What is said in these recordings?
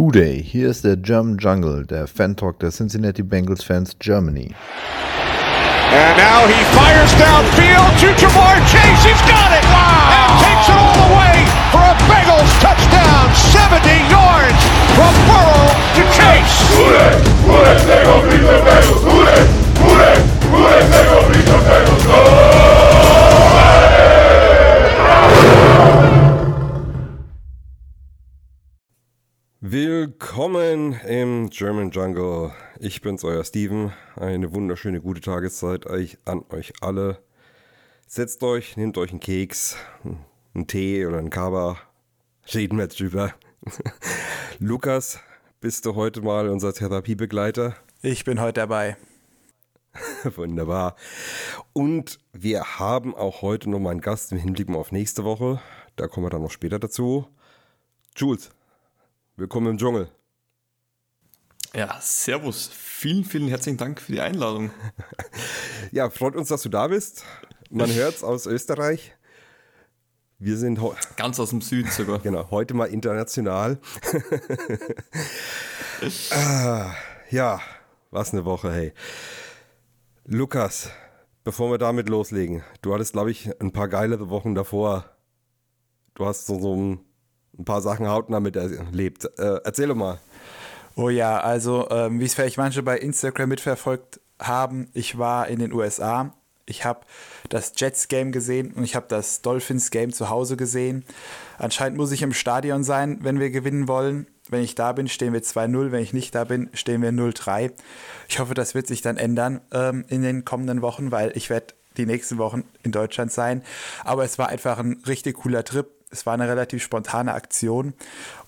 Hooday, hier ist der German Jungle, der Fan-Talk der Cincinnati Bengals Fans Germany. And now he fires downfield to Jamar Chase. He's got it! Wow! And takes it all the way for a Bengals touchdown. 70 yards from Burrow to Chase. Hooday! Hooday! They go beat the Bengals! Hooday! Hooday! Hooday! They go beat the Bengals! Willkommen im German Jungle. Ich bin's, euer Steven. Eine wunderschöne gute Tageszeit euch, an euch alle. Setzt euch, nehmt euch einen Keks, einen Tee oder einen Kaba. Reden wir drüber. Lukas, bist du heute mal unser Therapiebegleiter? Ich bin heute dabei. Wunderbar. Und wir haben auch heute noch mal einen Gast im Hinblick auf nächste Woche. Da kommen wir dann noch später dazu. Jules, willkommen im Dschungel. Ja, servus. Vielen, vielen herzlichen Dank für die Einladung. Ja, freut uns, dass du da bist. Man hört's aus Österreich. Wir sind Ganz aus dem Süden sogar. genau, heute mal international. ah, ja, was eine Woche, hey. Lukas, bevor wir damit loslegen, du hattest, glaube ich, ein paar geilere Wochen davor. Du hast so, so ein, ein paar Sachen hautnah miterlebt. Äh, erzähl doch mal. Oh ja, also ähm, wie es vielleicht manche bei Instagram mitverfolgt haben, ich war in den USA. Ich habe das Jets-Game gesehen und ich habe das Dolphins-Game zu Hause gesehen. Anscheinend muss ich im Stadion sein, wenn wir gewinnen wollen. Wenn ich da bin, stehen wir 2-0. Wenn ich nicht da bin, stehen wir 0-3. Ich hoffe, das wird sich dann ändern ähm, in den kommenden Wochen, weil ich werde die nächsten Wochen in Deutschland sein. Aber es war einfach ein richtig cooler Trip. Es war eine relativ spontane Aktion.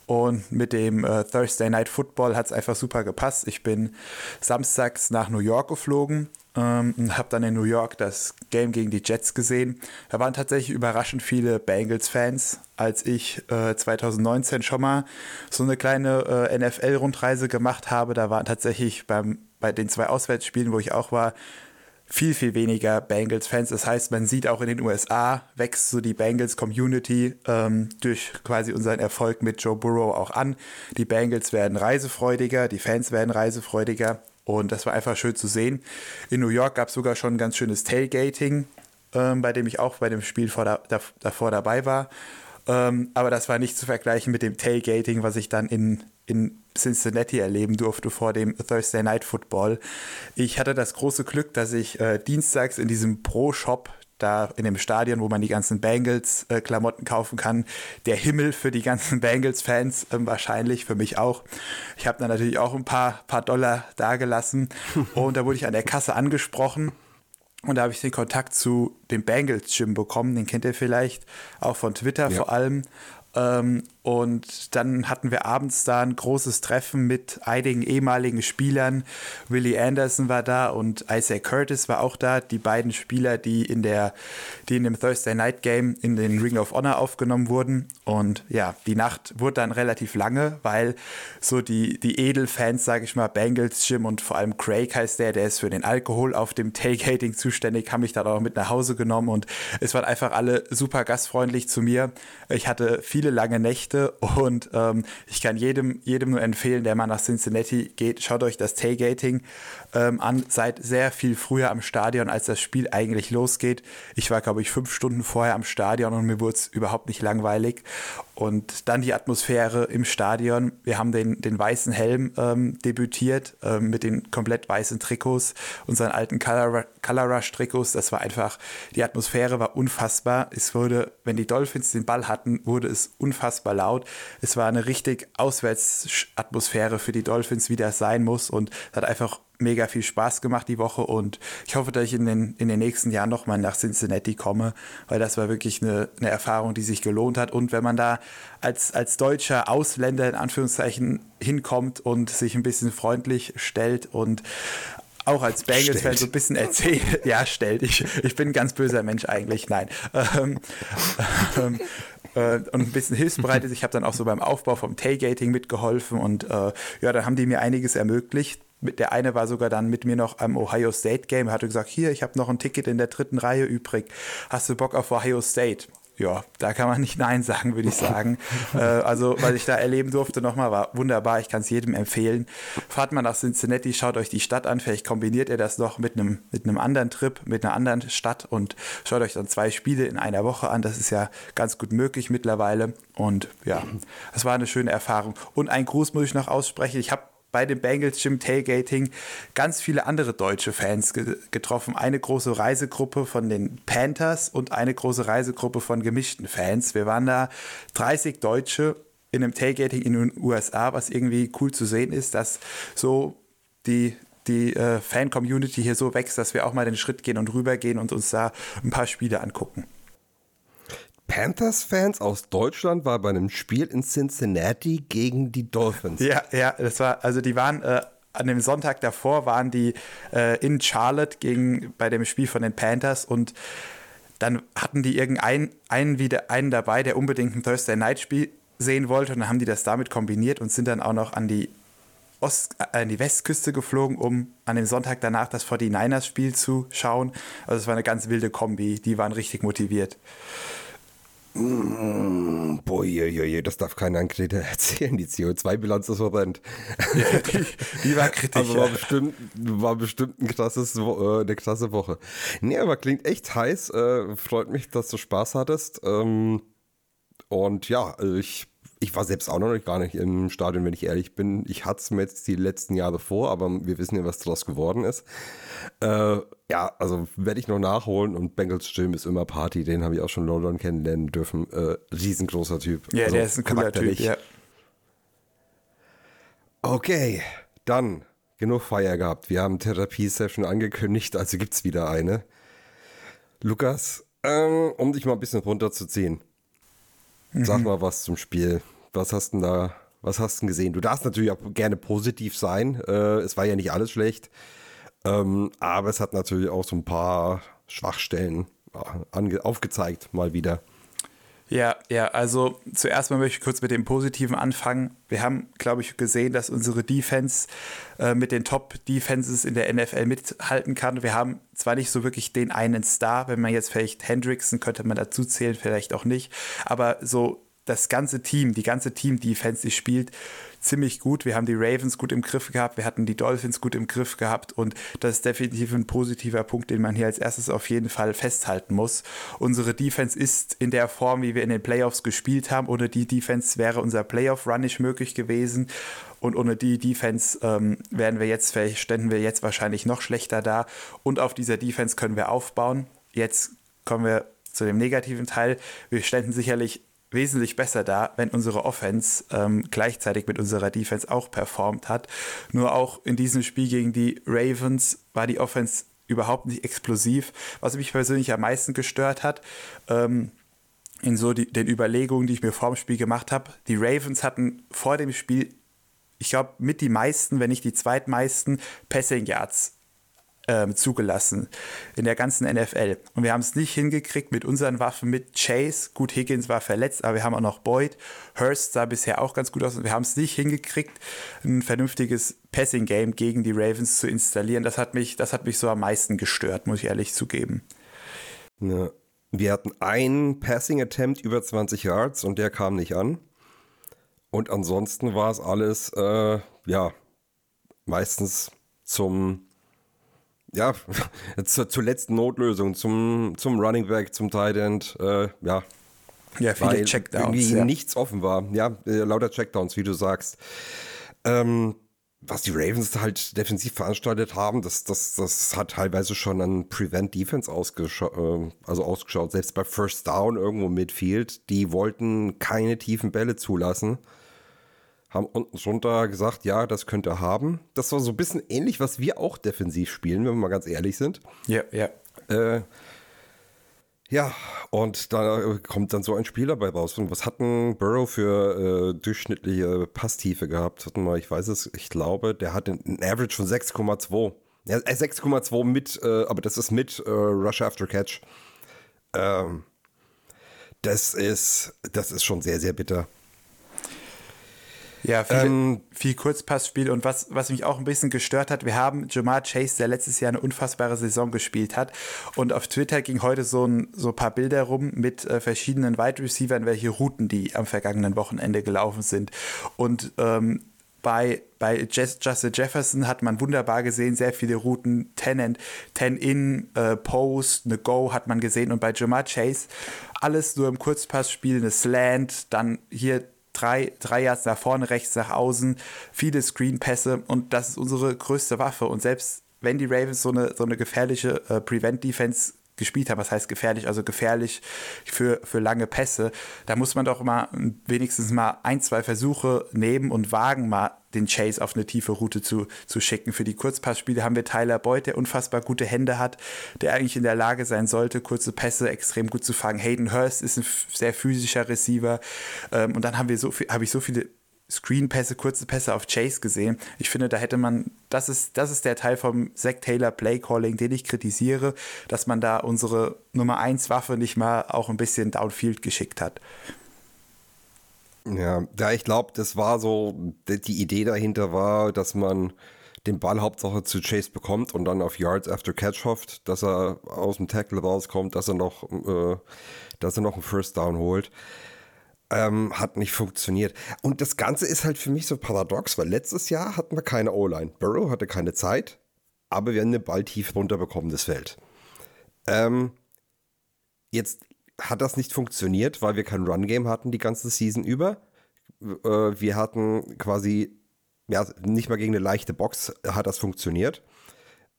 Und mit dem äh, Thursday Night Football hat es einfach super gepasst. Ich bin samstags nach New York geflogen ähm, und habe dann in New York das Game gegen die Jets gesehen. Da waren tatsächlich überraschend viele Bengals-Fans. Als ich äh, 2019 schon mal so eine kleine äh, NFL-Rundreise gemacht habe, da waren tatsächlich beim, bei den zwei Auswärtsspielen, wo ich auch war, viel, viel weniger Bengals-Fans. Das heißt, man sieht auch in den USA wächst so die Bengals-Community ähm, durch quasi unseren Erfolg mit Joe Burrow auch an. Die Bengals werden reisefreudiger, die Fans werden reisefreudiger und das war einfach schön zu sehen. In New York gab es sogar schon ein ganz schönes Tailgating, ähm, bei dem ich auch bei dem Spiel vor da, da, davor dabei war. Ähm, aber das war nicht zu vergleichen mit dem Tailgating, was ich dann in, in Cincinnati erleben durfte vor dem Thursday Night Football. Ich hatte das große Glück, dass ich äh, dienstags in diesem Pro-Shop da in dem Stadion, wo man die ganzen Bengals-Klamotten kaufen kann. Der Himmel für die ganzen Bengals-Fans ähm, wahrscheinlich, für mich auch. Ich habe dann natürlich auch ein paar, paar Dollar dagelassen und da wurde ich an der Kasse angesprochen. Und da habe ich den Kontakt zu dem Bengals Gym bekommen, den kennt ihr vielleicht auch von Twitter Ja. vor allem. Ähm, und dann hatten wir abends da ein großes Treffen mit einigen ehemaligen Spielern. Willie Anderson war da und Isaac Curtis war auch da. Die beiden Spieler, die in der, die in dem Thursday Night Game in den Ring of Honor aufgenommen wurden. Und ja, die Nacht wurde dann relativ lange, weil so die, die Edelfans, sage ich mal, Bengals Jim und vor allem Craig heißt der, der ist für den Alkohol auf dem Tailgating zuständig, haben mich dann auch mit nach Hause genommen und es waren einfach alle super gastfreundlich zu mir. Ich hatte viele lange Nächte und ähm, ich kann jedem, jedem nur empfehlen, der mal nach Cincinnati geht, schaut euch das Tailgating ähm, an. Seid sehr viel früher am Stadion, als das Spiel eigentlich losgeht. Ich war, glaube ich, fünf Stunden vorher am Stadion und mir wurde es überhaupt nicht langweilig. Und dann die Atmosphäre im Stadion. Wir haben den, den weißen Helm ähm, debütiert ähm, mit den komplett weißen Trikots, unseren alten Color, Rush Trikots. Das war einfach, die Atmosphäre war unfassbar. Es wurde, wenn die Dolphins den Ball hatten, wurde es unfassbar laut. Es war eine richtig Auswärtsatmosphäre für die Dolphins, wie das sein muss. Und es hat einfach mega viel Spaß gemacht die Woche und ich hoffe, dass ich in den, in den nächsten Jahren nochmal nach Cincinnati komme, weil das war wirklich eine, eine Erfahrung, die sich gelohnt hat. Und wenn man da als, als deutscher Ausländer in Anführungszeichen hinkommt und sich ein bisschen freundlich stellt und auch als Bengals-Fan so ein bisschen erzählt. Ja, stellt. Ich, ich bin ein ganz böser Mensch eigentlich. Nein. Ähm, ähm, äh, und ein bisschen hilfsbereit ist. Ich habe dann auch so beim Aufbau vom Tailgating mitgeholfen und äh, ja, da haben die mir einiges ermöglicht. Der eine war sogar dann mit mir noch am Ohio State Game. Er hatte gesagt, hier, ich habe noch ein Ticket in der dritten Reihe übrig. Hast du Bock auf Ohio State? ja, da kann man nicht Nein sagen, würde ich sagen. äh, also, was ich da erleben durfte, nochmal war wunderbar. Ich kann es jedem empfehlen. Fahrt mal nach Cincinnati, schaut euch die Stadt an. Vielleicht kombiniert ihr das noch mit einem, mit einem anderen Trip, mit einer anderen Stadt und schaut euch dann zwei Spiele in einer Woche an. Das ist ja ganz gut möglich mittlerweile. Und ja, es war eine schöne Erfahrung. Und ein Gruß muss ich noch aussprechen. Ich habe bei dem Bengals Gym Tailgating ganz viele andere deutsche Fans ge getroffen. Eine große Reisegruppe von den Panthers und eine große Reisegruppe von gemischten Fans. Wir waren da 30 Deutsche in einem Tailgating in den USA, was irgendwie cool zu sehen ist, dass so die die äh, Fan-Community hier so wächst, dass wir auch mal den Schritt gehen und rübergehen und uns da ein paar Spiele angucken. Panthers-Fans aus Deutschland war bei einem Spiel in Cincinnati gegen die Dolphins. Ja, ja, das war, also die waren äh, an dem Sonntag davor waren die äh, in Charlotte gegen bei dem Spiel von den Panthers und dann hatten die irgendeinen einen wieder einen dabei, der unbedingt ein Thursday Night Spiel sehen wollte und dann haben die das damit kombiniert und sind dann auch noch an die Ost, äh, an die Westküste geflogen, um an dem Sonntag danach das 49ers Spiel zu schauen. Also es war eine ganz wilde Kombi, die waren richtig motiviert. Mm, boah, je, je, das darf keiner Ankrediter erzählen. Die CO2-Bilanz ist verbrennt. Ja, die, die, war kritisch. Also war bestimmt, war bestimmt ein krasses, äh, eine krasse Woche. Nee, aber klingt echt heiß. Äh, freut mich, dass du Spaß hattest. Ähm, und ja, ich ich war selbst auch noch gar nicht im Stadion, wenn ich ehrlich bin. Ich hatte es mir jetzt die letzten Jahre vor, aber wir wissen ja, was daraus geworden ist. Äh, ja, also werde ich noch nachholen und Bengals Gym ist immer Party, den habe ich auch schon in London kennenlernen dürfen. Äh, riesengroßer Typ. Ja, also, der ist ein cooler Typ, ja. Okay, dann genug Feier gehabt. Wir haben Therapie-Session angekündigt, also gibt es wieder eine. Lukas, ähm, um dich mal ein bisschen runterzuziehen. Sag mhm. mal was zum Spiel. Was hast du da, was hast du gesehen? Du darfst natürlich auch gerne positiv sein. Äh, es war ja nicht alles schlecht. Ähm, aber es hat natürlich auch so ein paar Schwachstellen ja, aufgezeigt, mal wieder. Ja, ja, also zuerst mal möchte ich kurz mit dem Positiven anfangen. Wir haben, glaube ich, gesehen, dass unsere Defense äh, mit den Top-Defenses in der NFL mithalten kann. Wir haben zwar nicht so wirklich den einen Star, wenn man jetzt vielleicht Hendrickson könnte man dazu zählen, vielleicht auch nicht, aber so das ganze Team, die ganze Team-Defense, die spielt ziemlich gut. Wir haben die Ravens gut im Griff gehabt, wir hatten die Dolphins gut im Griff gehabt und das ist definitiv ein positiver Punkt, den man hier als erstes auf jeden Fall festhalten muss. Unsere Defense ist in der Form, wie wir in den Playoffs gespielt haben. Ohne die Defense wäre unser Playoff-Run nicht möglich gewesen und ohne die Defense ähm, wären wir jetzt, ständen wir jetzt wahrscheinlich noch schlechter da und auf dieser Defense können wir aufbauen. Jetzt kommen wir zu dem negativen Teil. Wir ständen sicherlich wesentlich besser da, wenn unsere Offense ähm, gleichzeitig mit unserer Defense auch performt hat. Nur auch in diesem Spiel gegen die Ravens war die Offense überhaupt nicht explosiv, was mich persönlich am meisten gestört hat. Ähm, in so die, den Überlegungen, die ich mir vor dem Spiel gemacht habe. Die Ravens hatten vor dem Spiel, ich glaube, mit die meisten, wenn nicht die zweitmeisten Passing Yards ähm, zugelassen in der ganzen NFL. Und wir haben es nicht hingekriegt mit unseren Waffen, mit Chase. Gut, Higgins war verletzt, aber wir haben auch noch Boyd. Hurst sah bisher auch ganz gut aus. Und wir haben es nicht hingekriegt, ein vernünftiges Passing-Game gegen die Ravens zu installieren. Das hat mich, das hat mich so am meisten gestört, muss ich ehrlich zugeben. Ja. Wir hatten einen Passing-Attempt über 20 Yards und der kam nicht an. Und ansonsten war es alles, äh, ja, meistens zum ja, zur, zur, letzten Notlösung, zum, zum Running Back, zum Tight End, äh, ja. Ja, viele Checkdowns. Irgendwie ja. nichts offen war. Ja, äh, lauter Checkdowns, wie du sagst. Ähm, was die Ravens halt defensiv veranstaltet haben, das, das, das hat teilweise schon an Prevent Defense ausgeschaut, äh, also ausgeschaut. Selbst bei First Down irgendwo Midfield, die wollten keine tiefen Bälle zulassen haben unten drunter gesagt, ja, das könnte er haben. Das war so ein bisschen ähnlich, was wir auch defensiv spielen, wenn wir mal ganz ehrlich sind. Ja, ja. Äh, ja, und da kommt dann so ein Spiel dabei raus. Und was hatten Burrow für äh, durchschnittliche Passtiefe gehabt? Hatten wir, ich weiß es, ich glaube, der hat einen Average von 6,2. Ja, 6,2 äh, mit, äh, aber das ist mit äh, Rush After Catch. Ähm, das ist, das ist schon sehr, sehr bitter. Ja, viele, Ähm, viel Kurzpassspiel. Und was, was mich auch ein bisschen gestört hat, wir haben Jamar Chase, der letztes Jahr eine unfassbare Saison gespielt hat. Und auf Twitter ging heute so ein so ein paar Bilder rum mit äh, verschiedenen Wide Receivern, welche Routen die am vergangenen Wochenende gelaufen sind. Und ähm, bei, bei Justin Jefferson hat man wunderbar gesehen, sehr viele Routen, 10 and 10 in, äh, Post, eine Go hat man gesehen. Und bei Jamar Chase alles nur im Kurzpassspiel, eine Slant, dann hier drei, drei Yards nach vorne, rechts nach außen, viele Screenpässe und das ist unsere größte Waffe. Und selbst wenn die Ravens so eine, so eine gefährliche äh, Prevent-Defense gespielt haben, was heißt gefährlich, also gefährlich für, für lange Pässe, da muss man doch mal wenigstens mal ein, zwei Versuche nehmen und wagen, mal den Chase auf eine tiefe Route zu, zu schicken. Für die Kurzpassspiele haben wir Tyler Boyd, der unfassbar gute Hände hat, der eigentlich in der Lage sein sollte, kurze Pässe extrem gut zu fangen. Hayden Hurst ist ein sehr physischer Receiver. Ähm, und dann haben wir so viel, habe ich so viele Screenpässe, kurze Pässe auf Chase gesehen. Ich finde, da hätte man, das ist, das ist der Teil vom Zach Taylor Play Calling, den ich kritisiere, dass man da unsere Nummer 1 Waffe nicht mal auch ein bisschen downfield geschickt hat. Ja, ja ich glaube, das war so, die Idee dahinter war, dass man den Ball Hauptsache zu Chase bekommt und dann auf Yards after Catch hofft, dass er aus dem Tackle rauskommt, dass er noch, äh, dass er noch einen First Down holt. Ähm, hat nicht funktioniert. Und das Ganze ist halt für mich so paradox, weil letztes Jahr hatten wir keine O-Line. Burrow hatte keine Zeit, aber wir haben den Ball tief runterbekommen, das Feld. Ähm, jetzt hat das nicht funktioniert, weil wir kein Run-Game hatten die ganze Season über. Äh, wir hatten quasi, ja, nicht mal gegen eine leichte Box hat das funktioniert.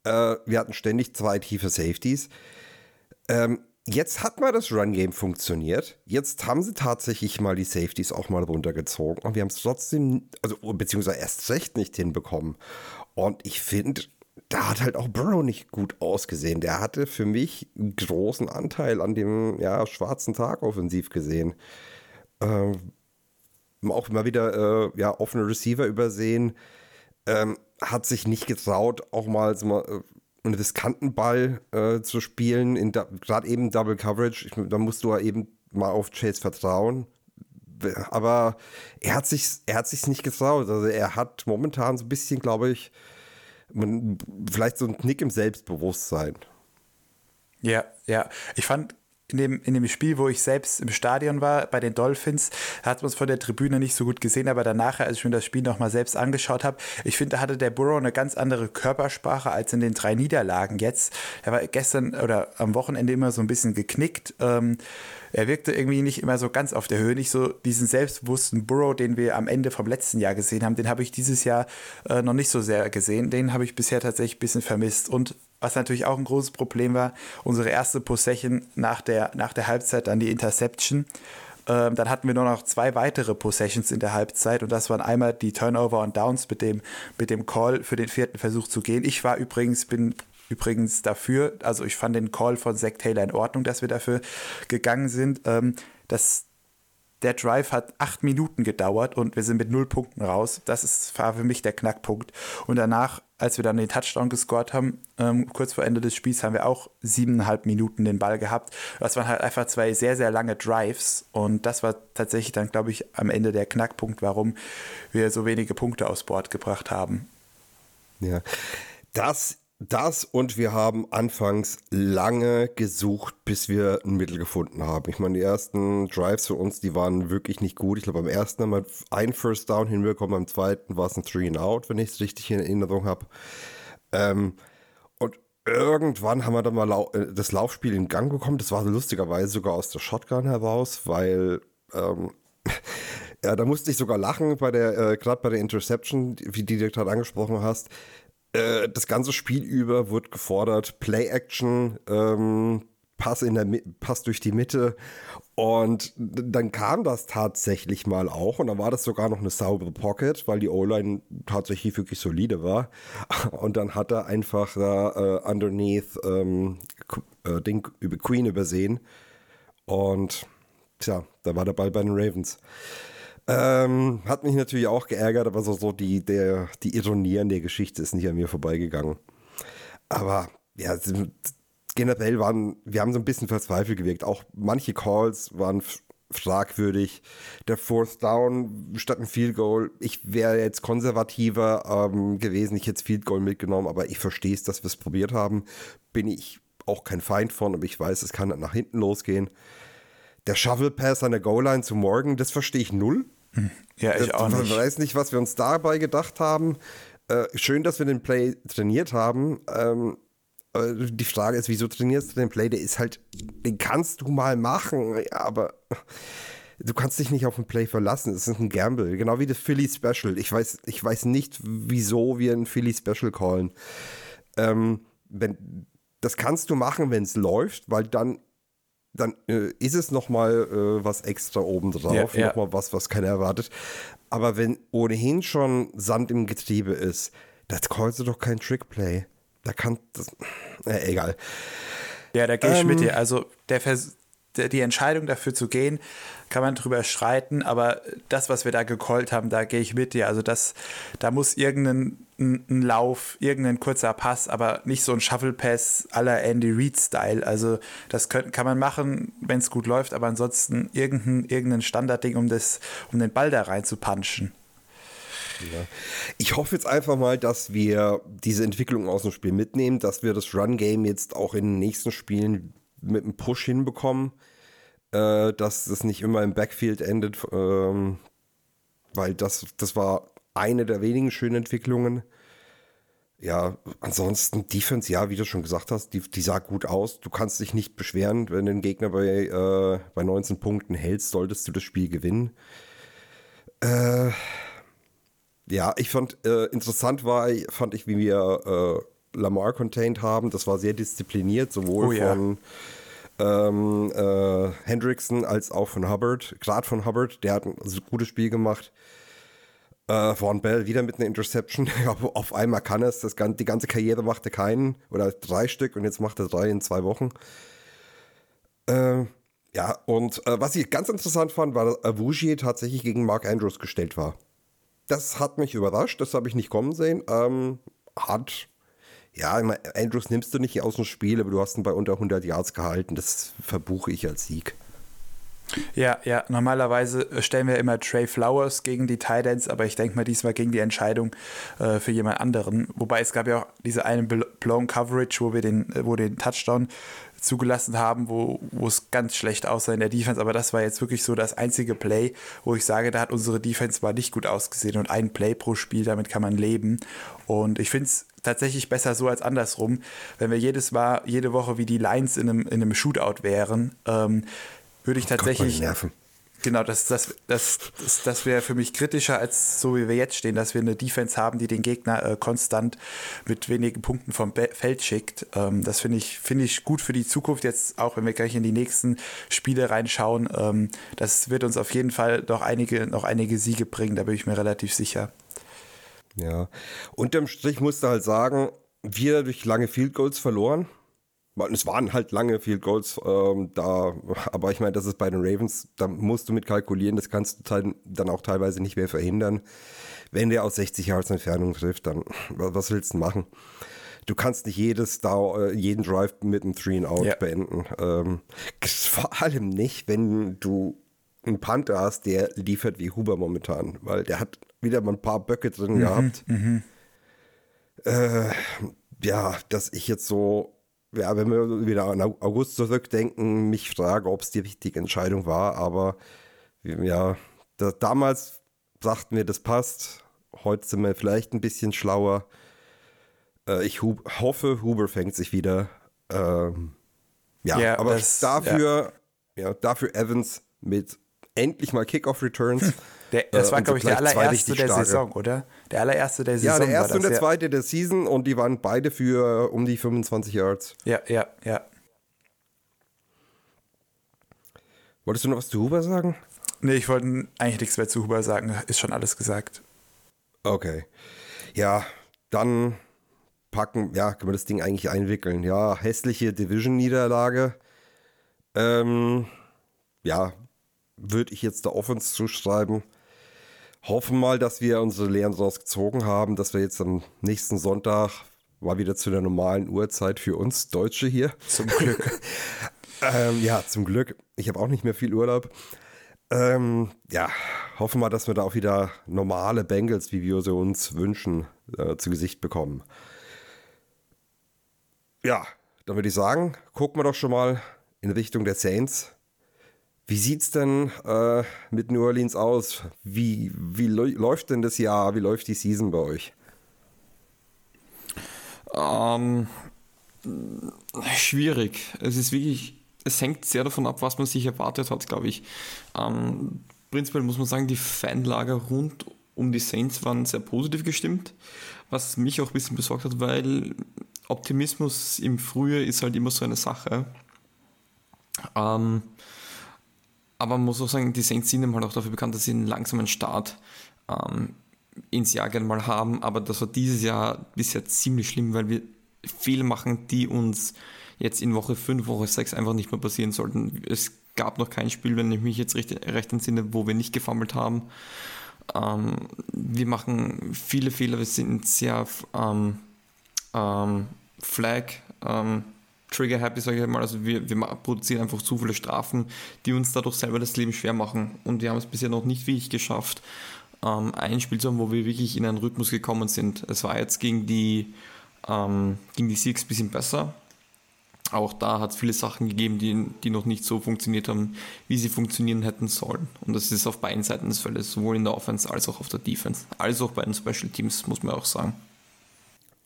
Äh, wir hatten ständig zwei tiefe Safeties. Ähm, jetzt hat mal das Run-Game funktioniert. Jetzt haben sie tatsächlich mal die Safeties auch mal runtergezogen. Und wir haben es trotzdem, also beziehungsweise erst recht nicht hinbekommen. Und ich finde, da hat halt auch Burrow nicht gut ausgesehen. Der hatte für mich einen großen Anteil an dem ja, schwarzen Tag offensiv gesehen. Ähm, auch immer wieder äh, ja, offene Receiver übersehen. Ähm, hat sich nicht getraut, auch mal so mal äh, einen riskanten Ball äh, zu spielen, gerade eben Double Coverage. Ich, da musst du ja eben mal auf Chase vertrauen. Aber er hat sich, er hat sich nicht getraut. Also er hat momentan so ein bisschen, glaube ich, man, vielleicht so ein Knick im Selbstbewusstsein. Ja, ja. Ich fand in dem, in dem Spiel, wo ich selbst im Stadion war, bei den Dolphins, hat man es von der Tribüne nicht so gut gesehen, aber danach, als ich mir das Spiel nochmal selbst angeschaut habe, ich finde, da hatte der Burrow eine ganz andere Körpersprache als in den drei Niederlagen jetzt. Er war gestern oder am Wochenende immer so ein bisschen geknickt. Ähm, er wirkte irgendwie nicht immer so ganz auf der Höhe, nicht so diesen selbstbewussten Burrow, den wir am Ende vom letzten Jahr gesehen haben, den habe ich dieses Jahr äh, noch nicht so sehr gesehen. Den habe ich bisher tatsächlich ein bisschen vermisst. Und was natürlich auch ein großes Problem war, unsere erste Possession nach der, nach der Halbzeit, dann die Interception. Ähm, dann hatten wir nur noch zwei weitere Possessions in der Halbzeit und das waren einmal die Turnover und Downs mit dem, mit dem Call für den vierten Versuch zu gehen. Ich war übrigens, bin übrigens dafür, also ich fand den Call von Zach Taylor in Ordnung, dass wir dafür gegangen sind. Ähm, das, der Drive hat acht Minuten gedauert und wir sind mit null Punkten raus. Das ist, war für mich der Knackpunkt. Und danach, als wir dann den Touchdown gescored haben, ähm, kurz vor Ende des Spiels, haben wir auch siebeneinhalb Minuten den Ball gehabt. Das waren halt einfach zwei sehr, sehr lange Drives. Und das war tatsächlich dann, glaube ich, am Ende der Knackpunkt, warum wir so wenige Punkte aufs Board gebracht haben. Ja, das das und wir haben anfangs lange gesucht, bis wir ein Mittel gefunden haben. Ich meine, die ersten Drives für uns, die waren wirklich nicht gut. Ich glaube, beim ersten haben wir einen First Down hinbekommen, beim zweiten war es ein Three and Out, wenn ich es richtig in Erinnerung habe. Ähm, und irgendwann haben wir dann mal lau äh, das Laufspiel in Gang bekommen. Das war lustigerweise sogar aus der Shotgun heraus, weil ähm, ja, da musste ich sogar lachen bei der, äh, gerade bei der Interception, wie die du gerade angesprochen hast. Äh, das ganze Spiel über wird gefordert, Play-Action, ähm, Pass, in der, Pass durch die Mitte. Und dann kam das tatsächlich mal auch. Und dann war das sogar noch eine saubere Pocket, weil die O-Line tatsächlich wirklich solide war. Und dann hat er einfach da äh, underneath ähm, äh, Ding über Queen übersehen. Und tja, da war der Ball bei den Ravens. Ähm, hat mich natürlich auch geärgert, aber so, so die, der, die Ironie an der Geschichte ist nicht an mir vorbeigegangen. Aber ja, generell waren, wir haben so ein bisschen verzweifelt gewirkt. Auch manche Calls waren fragwürdig. Der Fourth Down statt ein Field Goal. Ich wäre jetzt konservativer ähm, gewesen. Ich hätte Field Goal mitgenommen, aber ich verstehe es, dass wir es probiert haben. Bin ich auch kein Feind von, aber ich weiß, es kann nach hinten losgehen. Der Shovel Pass an der Goal Line zu Morgan, das verstehe ich null. Ja, ich auch nicht. Ich weiß nicht, was wir uns dabei gedacht haben. Äh, schön, dass wir den Play trainiert haben. Ähm, äh, die Frage ist, wieso trainierst du den Play? Der ist halt, den kannst du mal machen, aber du kannst dich nicht auf den Play verlassen. Es ist ein Gamble, genau wie das Philly Special. Ich weiß, ich weiß nicht, wieso wir ein Philly Special callen. Ähm, wenn, das kannst du machen, wenn es läuft, weil dann dann äh, ist es noch mal äh, was extra obendrauf, Ja, ja. noch mal was, was keiner erwartet. Aber wenn ohnehin schon Sand im Getriebe ist, das callst du doch kein Trickplay. Da kann das, äh, egal. Ja, da gehe ich Ähm. mit dir. Also der Vers der, die Entscheidung dafür zu gehen, kann man drüber streiten, aber das, was wir da gecallt haben, da gehe ich mit dir. Also das, da muss irgendein ein, Lauf, irgendein kurzer Pass, aber nicht so ein Shuffle Pass aller Andy Reid Style. Also das könnt, kann man machen, wenn es gut läuft, aber ansonsten irgendein, irgendein Standardding, um das, um den Ball da rein zu punchen. Ich hoffe jetzt einfach mal, dass wir diese Entwicklung aus dem Spiel mitnehmen, dass wir das Run-Game jetzt auch in den nächsten Spielen mit einem Push hinbekommen, äh, dass das nicht immer im Backfield endet, ähm, weil das, das war eine der wenigen schönen Entwicklungen. Ja, ansonsten Defense, ja, wie du schon gesagt hast, die, die sah gut aus. Du kannst dich nicht beschweren, wenn du den Gegner bei, äh, bei 19 Punkten hältst, solltest du das Spiel gewinnen. Äh, ja, ich fand äh, interessant war, fand ich, wie wir äh, Lamar contained haben. Das war sehr diszipliniert, sowohl Oh ja. von ähm, äh, Hendrickson als auch von Hubbard. Gerade von Hubbard, der hat ein also, gutes Spiel gemacht. Äh, Von Bell wieder mit einer Interception. Auf einmal kann er es. Das, die ganze Karriere machte keinen oder drei Stück und jetzt macht er drei in zwei Wochen. Äh, ja, und äh, was ich ganz interessant fand, war, dass Avugie tatsächlich gegen Mark Andrews gestellt war. Das hat mich überrascht, das habe ich nicht kommen sehen. Ähm, hat, ja, Andrews nimmst du nicht aus dem Spiel, aber du hast ihn bei unter 100 Yards gehalten. Das verbuche ich als Sieg. Ja, ja, normalerweise stellen wir immer Trey Flowers gegen die Titans, aber ich denke mal diesmal gegen die Entscheidung äh, für jemand anderen. Wobei es gab ja auch diese eine Bl- Blown Coverage, wo wir den, äh, wo den Touchdown zugelassen haben, wo, wo es ganz schlecht aussah in der Defense, aber das war jetzt wirklich so das einzige Play, wo ich sage, da hat unsere Defense mal nicht gut ausgesehen und ein Play pro Spiel, damit kann man leben. Und ich finde es tatsächlich besser so als andersrum, wenn wir jedes Mal, jede Woche wie die Lions in einem, in einem Shootout wären, ähm, würde ich tatsächlich. meine Nerven. Genau, das, das, das, das, das wäre für mich kritischer, als so wie wir jetzt stehen, dass wir eine Defense haben, die den Gegner äh, konstant mit wenigen Punkten vom Be Feld schickt. Ähm, das finde ich, finde ich gut für die Zukunft, jetzt auch wenn wir gleich in die nächsten Spiele reinschauen. Ähm, das wird uns auf jeden Fall noch einige, noch einige Siege bringen, da bin ich mir relativ sicher. Ja. Unterm Strich musst du halt sagen, wir durch lange Field Goals verloren. Es waren halt lange Field Goals ähm, da, aber ich meine, das ist bei den Ravens, da musst du mit kalkulieren, das kannst du dann auch teilweise nicht mehr verhindern. Wenn der aus 60 Yards Entfernung trifft, dann wa- was willst du machen? Du kannst nicht jedes Down, äh, jeden Drive mit einem Three and Out Ja. beenden. Ähm, vor allem nicht, wenn du einen Panther hast, der liefert wie Huber momentan, weil der hat wieder mal ein paar Böcke drin gehabt. Äh, ja, dass ich jetzt so, ja, wenn wir wieder an Au- August zurückdenken, mich frage, ob es die richtige Entscheidung war, aber ja, da, damals sagten wir, das passt. Heute sind wir vielleicht ein bisschen schlauer. Äh, ich hu hoffe, Huber fängt sich wieder. Ähm, ja, Ja, aber das- dafür, ja. dafür Evans mit endlich mal Kickoff-Returns. Der, das Äh, war, und glaube ich, der allererste der starke. Saison, oder? Der allererste der Saison. Ja, der war erste und das, der ja. zweite der Season und die waren beide für um die 25 Yards. Ja, ja, ja. Wolltest du noch was zu Huber sagen? Nee, ich wollte eigentlich nichts mehr zu Huber sagen. Ist schon alles gesagt. Okay. Ja, dann packen, ja, können wir das Ding eigentlich einwickeln. Ja, hässliche Division-Niederlage. Ähm, ja, würde ich jetzt der Offense zuschreiben. Hoffen mal, dass wir unsere Lehren daraus gezogen haben, dass wir jetzt am nächsten Sonntag mal wieder zu der normalen Uhrzeit für uns Deutsche hier. Zum Glück. Ähm, ja, zum Glück. Ich habe auch nicht mehr viel Urlaub. Ähm, ja, hoffen wir, dass wir da auch wieder normale Bengals, wie wir sie uns wünschen, äh, zu Gesicht bekommen. Ja, dann würde ich sagen, gucken wir doch schon mal in Richtung der Saints. Wie sieht's denn äh, mit New Orleans aus? Wie, wie läuft denn das Jahr? Wie läuft die Season bei euch? Ähm, schwierig. Es ist wirklich, es hängt sehr davon ab, was man sich erwartet hat, glaube ich. Ähm, prinzipiell muss man sagen, die Fanlager rund um die Saints waren sehr positiv gestimmt, was mich auch ein bisschen besorgt hat, weil Optimismus im Frühjahr ist halt immer so eine Sache. Ähm, aber man muss auch sagen, die Saints sind halt auch dafür bekannt, dass sie einen langsamen Start ähm, ins Jahr gerne mal haben. Aber das war dieses Jahr bisher ziemlich schlimm, weil wir Fehler machen, die uns jetzt in Woche 5, Woche 6 einfach nicht mehr passieren sollten. Es gab noch kein Spiel, wenn ich mich jetzt recht, recht entsinne, wo wir nicht gefummelt haben. Ähm, wir machen viele Fehler, wir sind sehr ähm, ähm, Flag, ähm, Trigger happy, sage ich mal. Also wir, wir produzieren einfach zu viele Strafen, die uns dadurch selber das Leben schwer machen. Und wir haben es bisher noch nicht wirklich geschafft, ähm, ein Spiel zu haben, wo wir wirklich in einen Rhythmus gekommen sind. Es war jetzt gegen die, ähm, gegen die Six ein bisschen besser. Auch da hat es viele Sachen gegeben, die, die noch nicht so funktioniert haben, wie sie funktionieren hätten sollen. Und das ist auf beiden Seiten des Feldes, sowohl in der Offense als auch auf der Defense. Als auch bei den Special Teams, muss man auch sagen.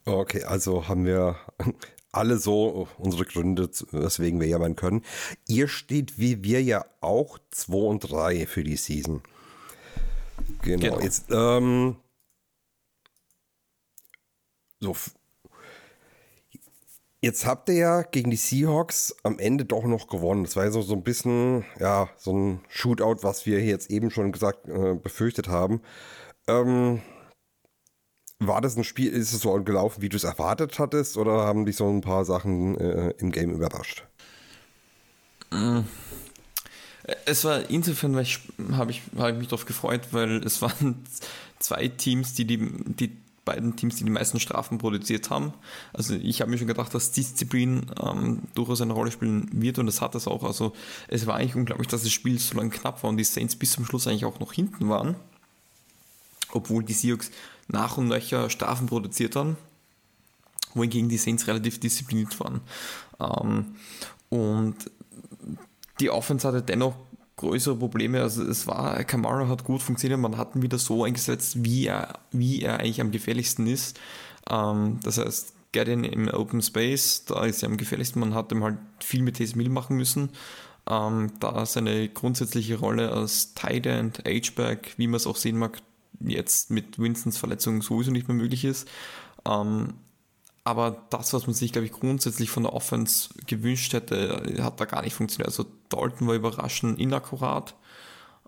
Okay, also haben wir alle so unsere Gründe, weswegen wir jammern können. Ihr steht wie wir ja auch 2 und 3 für die Season. Genau. genau. Jetzt, ähm, so. Jetzt habt ihr ja gegen die Seahawks am Ende doch noch gewonnen. Das war ja so, so ein bisschen, ja, so ein Shootout, was wir jetzt eben schon gesagt, äh, befürchtet haben. Ähm, war das ein Spiel, ist es so gelaufen, wie du es erwartet hattest, oder haben dich so ein paar Sachen äh, im Game überrascht? Mm. Es war insofern, weil ich, habe ich, hab ich mich darauf gefreut, weil es waren zwei Teams, die die, die beiden Teams, die die meisten Strafen produziert haben. Also ich habe mir schon gedacht, dass Disziplin ähm, durchaus eine Rolle spielen wird und das hat es auch. Also es war eigentlich unglaublich, dass das Spiel so lange knapp war und die Saints bis zum Schluss eigentlich auch noch hinten waren, obwohl die Seahawks nach und nöcher Strafen produziert haben, wohingegen die Saints relativ diszipliniert waren. Ähm, und die Offense hatte dennoch größere Probleme. Also es war, Kamara hat gut funktioniert, man hat ihn wieder so eingesetzt, wie er, wie er eigentlich am gefährlichsten ist. Ähm, das heißt, get im Open Space, da ist er am gefährlichsten. Man hat ihm halt viel mit Taysom Hill machen müssen. Ähm, da seine grundsätzliche Rolle als Tight End, H-Back, wie man es auch sehen mag, jetzt mit Winstons Verletzung sowieso nicht mehr möglich ist. Ähm, aber das, was man sich, glaube ich, grundsätzlich von der Offense gewünscht hätte, hat da gar nicht funktioniert. Also Dalton war überraschend inakkurat.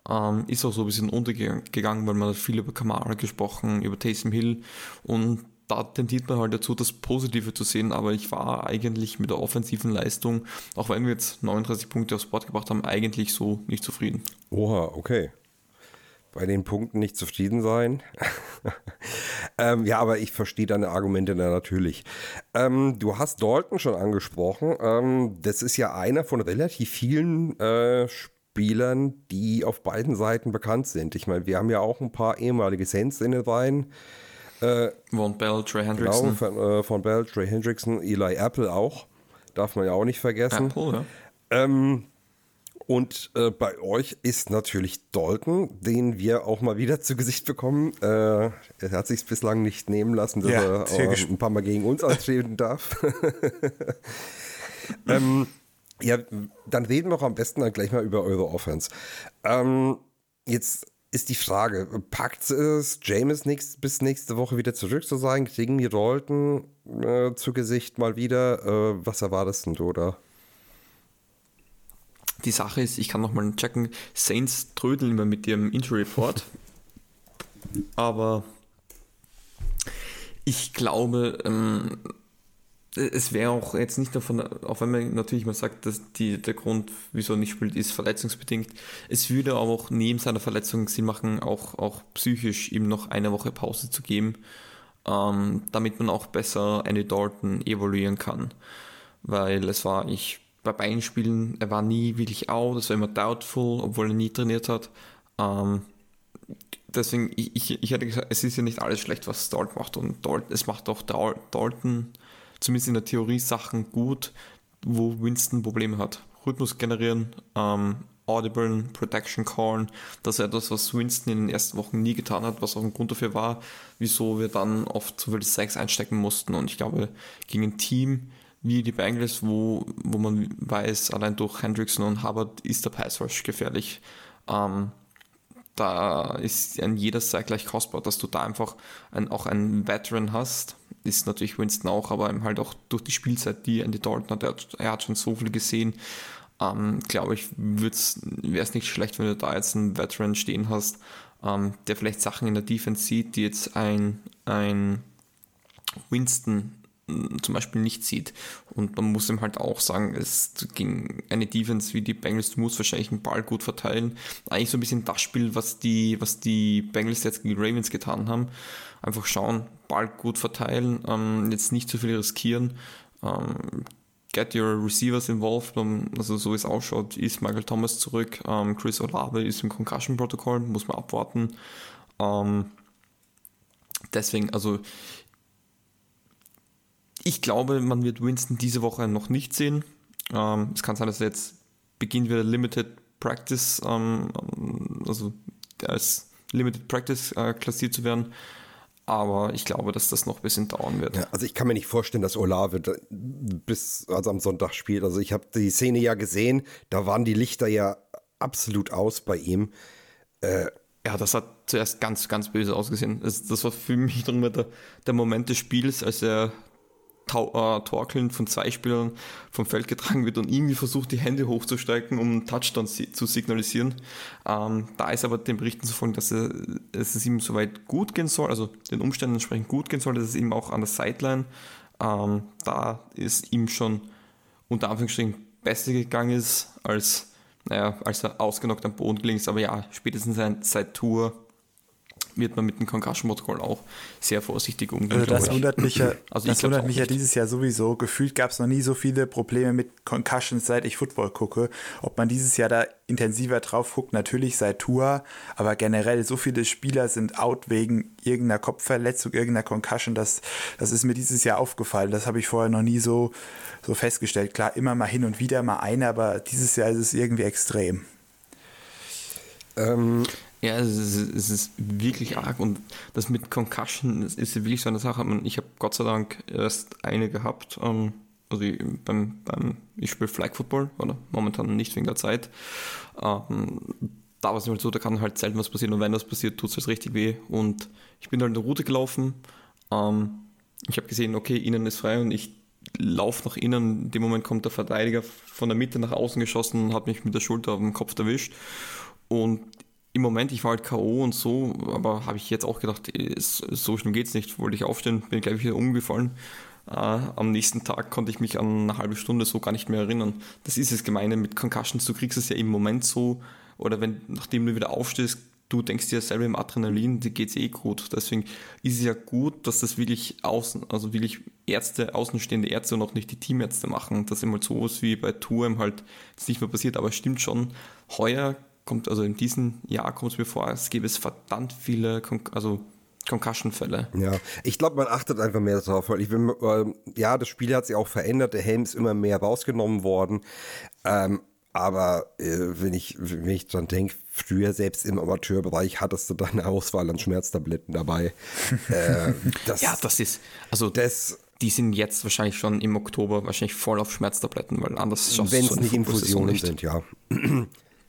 Ähm, ist auch so ein bisschen untergegangen, weil man hat viel über Kamara gesprochen, über Taysom Hill und da tendiert man halt dazu, das Positive zu sehen, aber ich war eigentlich mit der offensiven Leistung, auch wenn wir jetzt 39 Punkte aufs Board gebracht haben, eigentlich so nicht zufrieden. Oha, okay bei den Punkten nicht zufrieden sein. ähm, ja, aber ich verstehe deine Argumente da natürlich. Ähm, du hast Dalton schon angesprochen. Ähm, das ist ja einer von relativ vielen äh, Spielern, die auf beiden Seiten bekannt sind. Ich meine, wir haben ja auch ein paar ehemalige Saints in den Reihen. Äh, von Bell, Trey Hendrickson. Genau, von, äh, von Bell, Trey Hendrickson, Eli Apple auch. Darf man ja auch nicht vergessen. Apple, ja. Ähm, und äh, bei euch ist natürlich Dalton, den wir auch mal wieder zu Gesicht bekommen. Äh, er hat sich bislang nicht nehmen lassen, dass ja, er äh, ein paar Mal gegen uns antreten darf. ähm, ja, dann reden wir auch am besten dann gleich mal über eure Offense. Ähm, jetzt ist die Frage, packt es James nächst, bis nächste Woche wieder zurück zu sein? Kriegen wir Dalton äh, zu Gesicht mal wieder? Äh, was erwartest du, oder? Die Sache ist, ich kann nochmal checken, Saints trödeln immer mit ihrem Injury Report. Aber ich glaube, ähm, es wäre auch jetzt nicht davon, auch wenn man natürlich mal sagt, dass die, der Grund, wieso er nicht spielt, ist verletzungsbedingt. Es würde aber auch neben seiner Verletzung Sinn machen, auch, auch psychisch ihm noch eine Woche Pause zu geben, ähm, damit man auch besser Andy Dalton evaluieren kann. Weil es war, ich bei beiden Spielen, er war nie wirklich out, es war immer doubtful, obwohl er nie trainiert hat. Ähm, deswegen, ich, ich, ich hätte gesagt, es ist ja nicht alles schlecht, was Dalton macht. Und Dalton, es macht auch Dalton, zumindest in der Theorie, Sachen gut, wo Winston Probleme hat. Rhythmus generieren, ähm, Audible, Protection Callen, das ist etwas, was Winston in den ersten Wochen nie getan hat, was auch ein Grund dafür war, wieso wir dann oft so viel Sex einstecken mussten. Und ich glaube, gegen ein Team wie die Bengals, wo, wo man weiß, allein durch Hendrickson und Hubbard ist der Pass Rush gefährlich. Ähm, da ist an jeder Seite gleich kostbar, dass du da einfach ein, auch einen Veteran hast. Ist natürlich Winston auch, aber halt auch durch die Spielzeit, die Andy Dalton hat, er hat, er hat schon so viel gesehen. Ähm, Glaube ich, wäre es nicht schlecht, wenn du da jetzt einen Veteran stehen hast, ähm, der vielleicht Sachen in der Defense sieht, die jetzt ein, ein Winston zum Beispiel nicht sieht. Und man muss ihm halt auch sagen, es ging eine Defense wie die Bengals, du musst wahrscheinlich einen Ball gut verteilen. Eigentlich so ein bisschen das Spiel, was die, was die Bengals jetzt gegen die Ravens getan haben. Einfach schauen, Ball gut verteilen, ähm, jetzt nicht zu viel riskieren. Ähm, get your receivers involved, also so wie es ausschaut, ist Michael Thomas zurück, ähm, Chris Olave ist im Concussion-Protokoll, muss man abwarten. Ähm, deswegen, also ich glaube, man wird Winston diese Woche noch nicht sehen. Ähm, es kann sein, dass er jetzt beginnt wieder Limited Practice, ähm, also als Limited Practice äh, klassiert zu werden. Aber ich glaube, dass das noch ein bisschen dauern wird. Ja, also ich kann mir nicht vorstellen, dass Olave bis also am Sonntag spielt. Also ich habe die Szene ja gesehen, da waren die Lichter ja absolut aus bei ihm. Äh, ja, das hat zuerst ganz, ganz böse ausgesehen. Das, das war für mich dann der, der Moment des Spiels, als er äh, Torkeln von zwei Spielern vom Feld getragen wird und irgendwie versucht, die Hände hochzusteigen, um einen Touchdown zu signalisieren. Ähm, da ist aber den Berichten zu folgen, dass, er, dass es ihm soweit gut gehen soll, also den Umständen entsprechend gut gehen soll, dass es ihm auch an der Sideline, ähm, da ist ihm schon unter Anführungsstrichen besser gegangen ist, als, naja, als er ausgenockt am Boden gelegen ist. Aber ja, spätestens seit Tour wird man mit dem Concussion-Protokoll auch sehr vorsichtig umgehen. Also das wundert mich ja, also das wundert mich ja dieses Jahr sowieso. Gefühlt gab es noch nie so viele Probleme mit Concussions, seit ich Football gucke. Ob man dieses Jahr da intensiver drauf guckt, natürlich seit Tour, aber generell so viele Spieler sind out wegen irgendeiner Kopfverletzung, irgendeiner Concussion. Das, das ist mir dieses Jahr aufgefallen. Das habe ich vorher noch nie so, so festgestellt. Klar, immer mal hin und wieder mal eine, aber dieses Jahr ist es irgendwie extrem. Ähm, ja, es ist, es ist, wirklich arg und das mit Concussion ist, ist wirklich so eine Sache. Ich habe Gott sei Dank erst eine gehabt. Ähm, also ich, beim, beim, ich spiele Flag Football oder momentan nicht wegen der Zeit. Ähm, da war es halt so, da kann halt selten was passieren und wenn das passiert, tut es halt richtig weh. Und ich bin halt eine Route gelaufen. Ähm, ich habe gesehen, okay, innen ist frei und ich laufe nach innen. In dem Moment kommt der Verteidiger von der Mitte nach außen geschossen und hat mich mit der Schulter auf den Kopf erwischt. Und im Moment, ich war halt K.O. und so, aber habe ich jetzt auch gedacht, so schnell geht's nicht. Wollte ich aufstehen, bin gleich wieder umgefallen. Äh, am nächsten Tag konnte ich mich an eine halbe Stunde so gar nicht mehr erinnern. Das ist das Gemeine mit Concussions. Du kriegst es ja im Moment so, oder wenn, nachdem du wieder aufstehst, du denkst dir selber im Adrenalin, dir geht's eh gut. Deswegen ist es ja gut, dass das wirklich außen, also wirklich Ärzte, außenstehende Ärzte und auch nicht die Teamärzte machen. Dass immer so ist wie bei Tour halt jetzt nicht mehr passiert. Aber es stimmt schon, heuer kommt, also in diesem Jahr kommt es mir vor, es gäbe es verdammt viele, Kon also Concussion-Fälle. Ja, ich glaube, man achtet einfach mehr darauf, weil ich bin, äh, ja, das Spiel hat sich auch verändert, der Helm ist immer mehr rausgenommen worden. Ähm, aber äh, wenn, ich, wenn ich dran denke, früher selbst im Amateurbereich hattest du dann eine Auswahl an Schmerztabletten dabei. äh, das, ja, das ist, also das, die sind jetzt wahrscheinlich schon im Oktober wahrscheinlich voll auf Schmerztabletten, weil anders schaffst Wenn es nicht Infusionen sind, ja.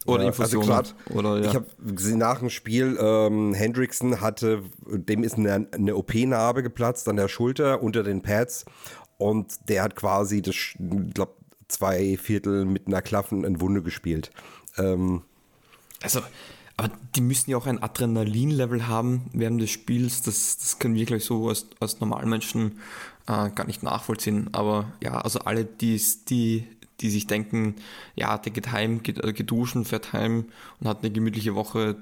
Oder ja, Also grad, oder, ja. Ich habe gesehen nach dem Spiel, ähm, Hendrickson hatte, dem ist eine, eine OP-Narbe geplatzt an der Schulter unter den Pads und der hat quasi das, glaube zwei Viertel mit einer Klaffen in Wunde gespielt. Ähm, also, aber die müssen ja auch ein Adrenalin-Level haben während des Spiels. Das, das können wir gleich so als, als Normalmenschen äh, gar nicht nachvollziehen. Aber ja, also alle, die, die die sich denken, ja, der geht heim, geht, äh, geht duschen, fährt heim und hat eine gemütliche Woche,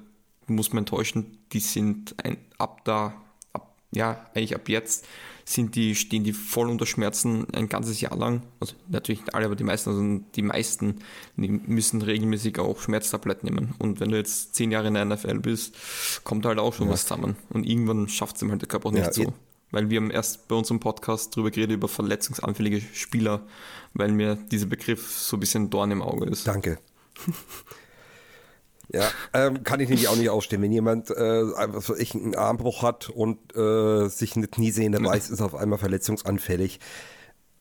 muss man enttäuschen, die sind ein, ab da, ab ja, eigentlich ab jetzt sind die, stehen die voll unter Schmerzen ein ganzes Jahr lang. Also natürlich nicht alle, aber die meisten, also die meisten die müssen regelmäßig auch Schmerztabletten nehmen. Und wenn du jetzt zehn Jahre in der NFL bist, kommt halt auch schon ja. was zusammen. Und irgendwann schafft es ihm halt der Körper auch nicht ja, so. Weil wir haben erst bei unserem Podcast drüber geredet, über verletzungsanfällige Spieler, weil mir dieser Begriff so ein bisschen Dorn im Auge ist. Danke. Ja, ähm, kann ich nämlich auch nicht ausstehen. Wenn jemand äh, einfach so ich einen Armbruch hat und äh, sich eine Kniesehne reißt, ist auf einmal verletzungsanfällig.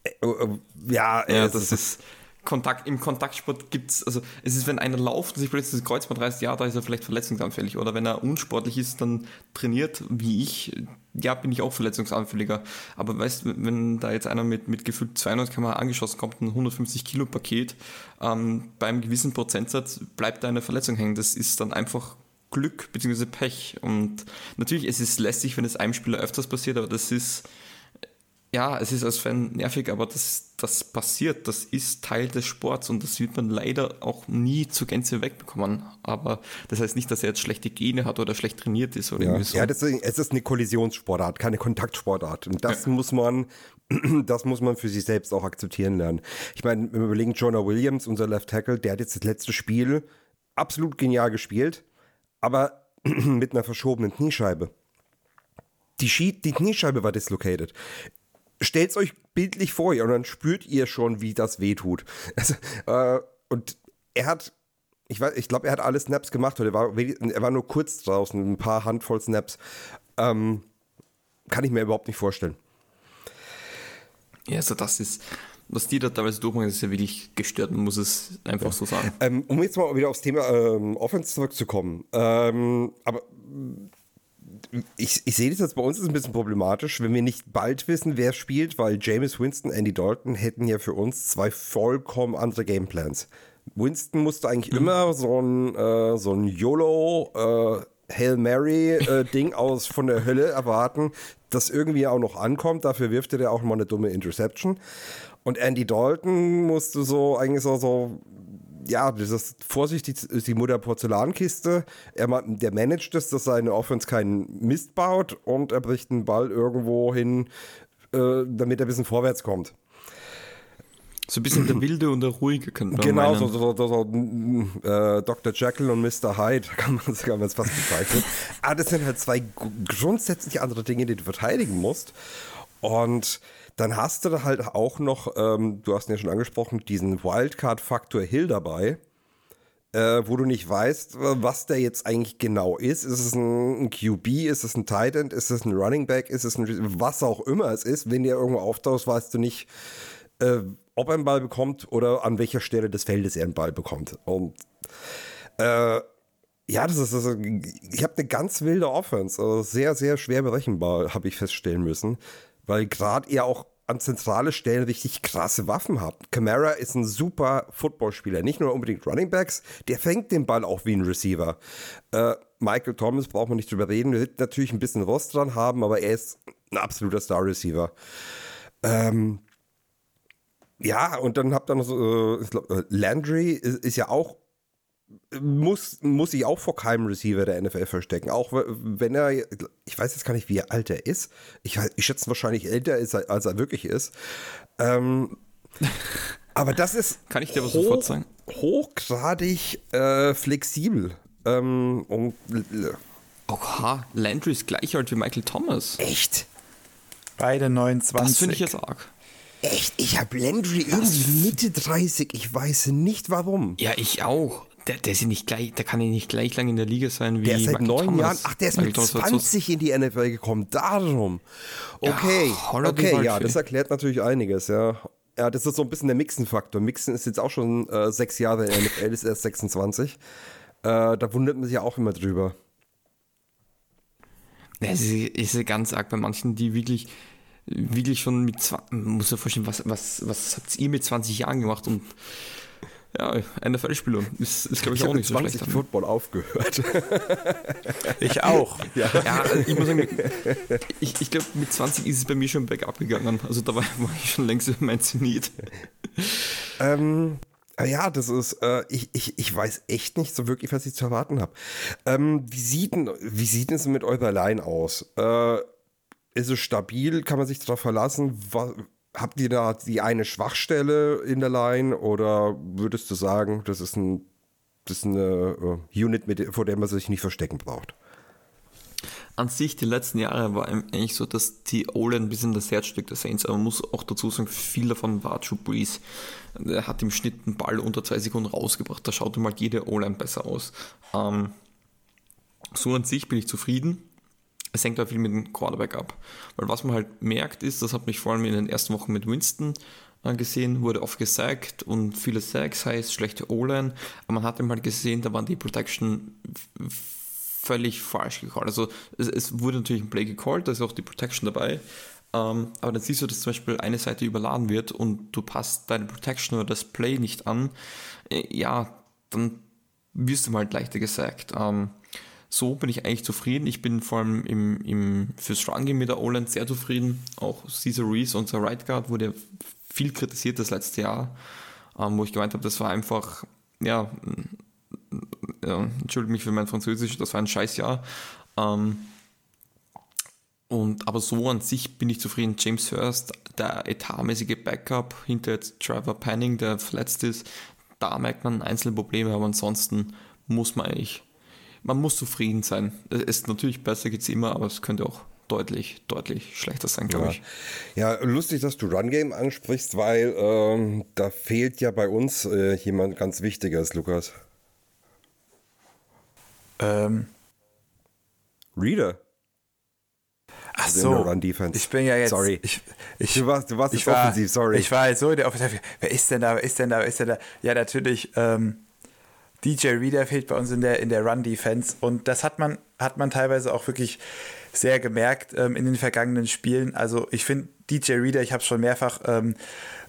Äh, äh, ja, ja das, das ist Kontakt, im Kontaktsport gibt es, also es ist, wenn einer lauft und sich plötzlich das Kreuzband reißt, ja, da ist er vielleicht verletzungsanfällig. Oder wenn er unsportlich ist, dann trainiert, wie ich, ja, bin ich auch verletzungsanfälliger. Aber weißt du, wenn da jetzt einer mit, mit gefühlt 200 km angeschossen kommt, ein 150 Kilo Paket, ähm, beim gewissen Prozentsatz bleibt da eine Verletzung hängen. Das ist dann einfach Glück bzw. Pech. Und natürlich, es ist lästig, wenn es einem Spieler öfters passiert, aber das ist ja, es ist als Fan nervig, aber das, das passiert, das ist Teil des Sports und das wird man leider auch nie zur Gänze wegbekommen. Aber das heißt nicht, dass er jetzt schlechte Gene hat oder schlecht trainiert ist oder ja. so. Ja, deswegen, es ist eine Kollisionssportart, keine Kontaktsportart. Und das ja. muss man, das muss man für sich selbst auch akzeptieren lernen. Ich meine, wenn wir überlegen, Jonah Williams, unser Left Tackle, der hat jetzt das letzte Spiel absolut genial gespielt, aber mit einer verschobenen Kniescheibe. Die, die Kniescheibe war dislocated stellt euch bildlich vor und dann spürt ihr schon, wie das wehtut. Also, äh, und er hat, ich, ich glaube, er hat alle Snaps gemacht, oder er war, er war nur kurz draußen, ein paar Handvoll Snaps. Ähm, kann ich mir überhaupt nicht vorstellen. Ja, also das ist, was die da teilweise durchmachen, ist ja wirklich gestört, man muss es einfach ja. so sagen. Ähm, um jetzt mal wieder aufs Thema ähm, Offense zurückzukommen. Ähm, aber ich, ich sehe das jetzt bei uns ist ein bisschen problematisch, wenn wir nicht bald wissen, wer spielt, weil James Winston, Andy Dalton hätten ja für uns zwei vollkommen andere Gameplans. Winston musste eigentlich mhm. immer so ein, äh, so ein YOLO, äh, Hail Mary äh, Ding aus von der Hölle erwarten, das irgendwie auch noch ankommt. Dafür wirft er auch mal eine dumme Interception. Und Andy Dalton musste so eigentlich so, so ja, das ist vorsichtig, ist die Mutter Porzellankiste. Er, der managt es, dass seine Offense keinen Mist baut und er bricht einen Ball irgendwo hin, äh, damit er ein bisschen vorwärts kommt. So ein bisschen der wilde und der ruhige könnte man Genau, so, so, so, so äh, Dr. Jekyll und Mr. Hyde, kann man es fast bezeichnen. Aber das sind halt zwei grundsätzlich andere Dinge, die du verteidigen musst. Und dann hast du da halt auch noch, ähm, du hast ihn ja schon angesprochen, diesen Wildcard-Faktor Hill dabei, äh, wo du nicht weißt, was der jetzt eigentlich genau ist. Ist es ein QB, ist es ein Tight End, ist es ein Running Back, ist es ein, was auch immer es ist. Wenn der irgendwo auftaucht, weißt du nicht, äh, ob er einen Ball bekommt oder an welcher Stelle des Feldes er einen Ball bekommt. Und äh, ja, das ist, das ist ich habe eine ganz wilde Offense, also sehr, sehr schwer berechenbar, habe ich feststellen müssen weil gerade er auch an zentrale Stellen richtig krasse Waffen hat. Camara ist ein super Footballspieler, nicht nur unbedingt Running Backs, der fängt den Ball auch wie ein Receiver. Äh, Michael Thomas braucht man nicht drüber reden, wir wird natürlich ein bisschen Rost dran haben, aber er ist ein absoluter Star Receiver. Ähm, ja, und dann habt ihr noch so, äh, glaub, äh, Landry ist, ist ja auch muss, muss sich auch vor keinem Receiver der NFL verstecken. Auch wenn er, ich weiß jetzt gar nicht, wie alt er ist. Ich, ich schätze wahrscheinlich älter ist, als er wirklich ist. Ähm, aber das ist Kann ich dir was hoch, sofort sagen? hochgradig äh, flexibel. Ähm, und, Oha, Landry ist gleich alt wie Michael Thomas. Echt? Beide 29. Das finde ich jetzt arg. Echt? Ich habe Landry irgendwie Mitte 30. Ich weiß nicht warum. Ja, ich auch. Der, der ist nicht gleich, der kann ja nicht gleich lang in der Liga sein wie Der ist seit neun Thomas. Jahren, ach, der ist mit 20 in die NFL gekommen, darum. Okay, ja, okay, ja, das erklärt natürlich einiges, ja. Ja, das ist so ein bisschen der Mixen-Faktor. Mixen ist jetzt auch schon äh, sechs Jahre in der NFL, ist erst 26. Äh, da wundert man sich ja auch immer drüber. Es ist, ist ganz arg bei manchen, die wirklich, wirklich schon mit, muss ja vorstellen, was, was, was habt ihr mit 20 Jahren gemacht und ja, NFL-Spieler. Ist, ist glaube ich, ich, auch nicht so schlecht. Ich habe Football aufgehört. ich auch. Ja, ja ich muss sagen, ich, ich glaube, mit 20 ist es bei mir schon bergab gegangen. Also da war, war ich schon längst über mein Zenit. ähm, ja, das ist, äh, ich, ich, ich weiß echt nicht so wirklich, was ich zu erwarten habe. Ähm, wie, sieht denn, wie sieht es mit eurer Line aus? Äh, ist es stabil? Kann man sich darauf verlassen? Was, habt ihr da die eine Schwachstelle in der Line oder würdest du sagen, das ist, ein, das ist eine äh, Unit, mit, vor der man sich nicht verstecken braucht? An sich, die letzten Jahre war eigentlich so, dass die O-Line ein bisschen das Herzstück der Saints, aber man muss auch dazu sagen, viel davon war Drew Brees. Er hat im Schnitt einen Ball unter zwei Sekunden rausgebracht, da schaut mal jede O-Line besser aus. Ähm, so an sich bin ich zufrieden. Es hängt auch viel mit dem Quarterback ab. Weil was man halt merkt ist, das hat mich vor allem in den ersten Wochen mit Winston gesehen, wurde oft gesackt und viele Sacks heißt schlechte O-Line. Aber man hat eben halt gesehen, da waren die Protection völlig falsch gecallt. Also es, es, wurde natürlich ein Play gecallt, da ist auch die Protection dabei. Ähm, aber dann siehst du, dass zum Beispiel eine Seite überladen wird und du passt deine Protection oder das Play nicht an. Äh, ja, dann wirst du mal halt leichter gesackt. Ähm, so bin ich eigentlich zufrieden. Ich bin vor allem im, im, fürs Run Game mit der O-Line sehr zufrieden. Auch Caesar Reese, unser Right Guard, wurde viel kritisiert das letzte Jahr, ähm, wo ich gemeint habe, das war einfach, ja, ja entschuldige mich für mein Französisch, das war ein Scheißjahr. Ähm, und, aber so an sich bin ich zufrieden. James Hurst, der etatmäßige Backup hinter jetzt Trevor Panning, der verletzt ist, da merkt man einzelne Probleme, aber ansonsten muss man eigentlich man muss zufrieden sein. Es ist natürlich besser geht es immer, aber es könnte auch deutlich, deutlich schlechter sein, glaube ja. ich. Ja, lustig, dass du Run Game ansprichst, weil ähm, da fehlt ja bei uns äh, jemand ganz Wichtiges, Lukas. Ähm. Reader. Ach also so, Run Defense. ich bin ja jetzt. Sorry. Ich, ich, du warst, du warst ich jetzt war, offensiv, sorry. Ich war jetzt so in der Offensive. Wer ist denn da? Wer ist denn da? Wer ist denn da? Ja, natürlich. Ähm, DJ Reader fehlt bei uns in der, in der Run-Defense und das hat man, hat man teilweise auch wirklich sehr gemerkt ähm, in den vergangenen Spielen. Also ich finde DJ Reader, ich habe es schon mehrfach ähm,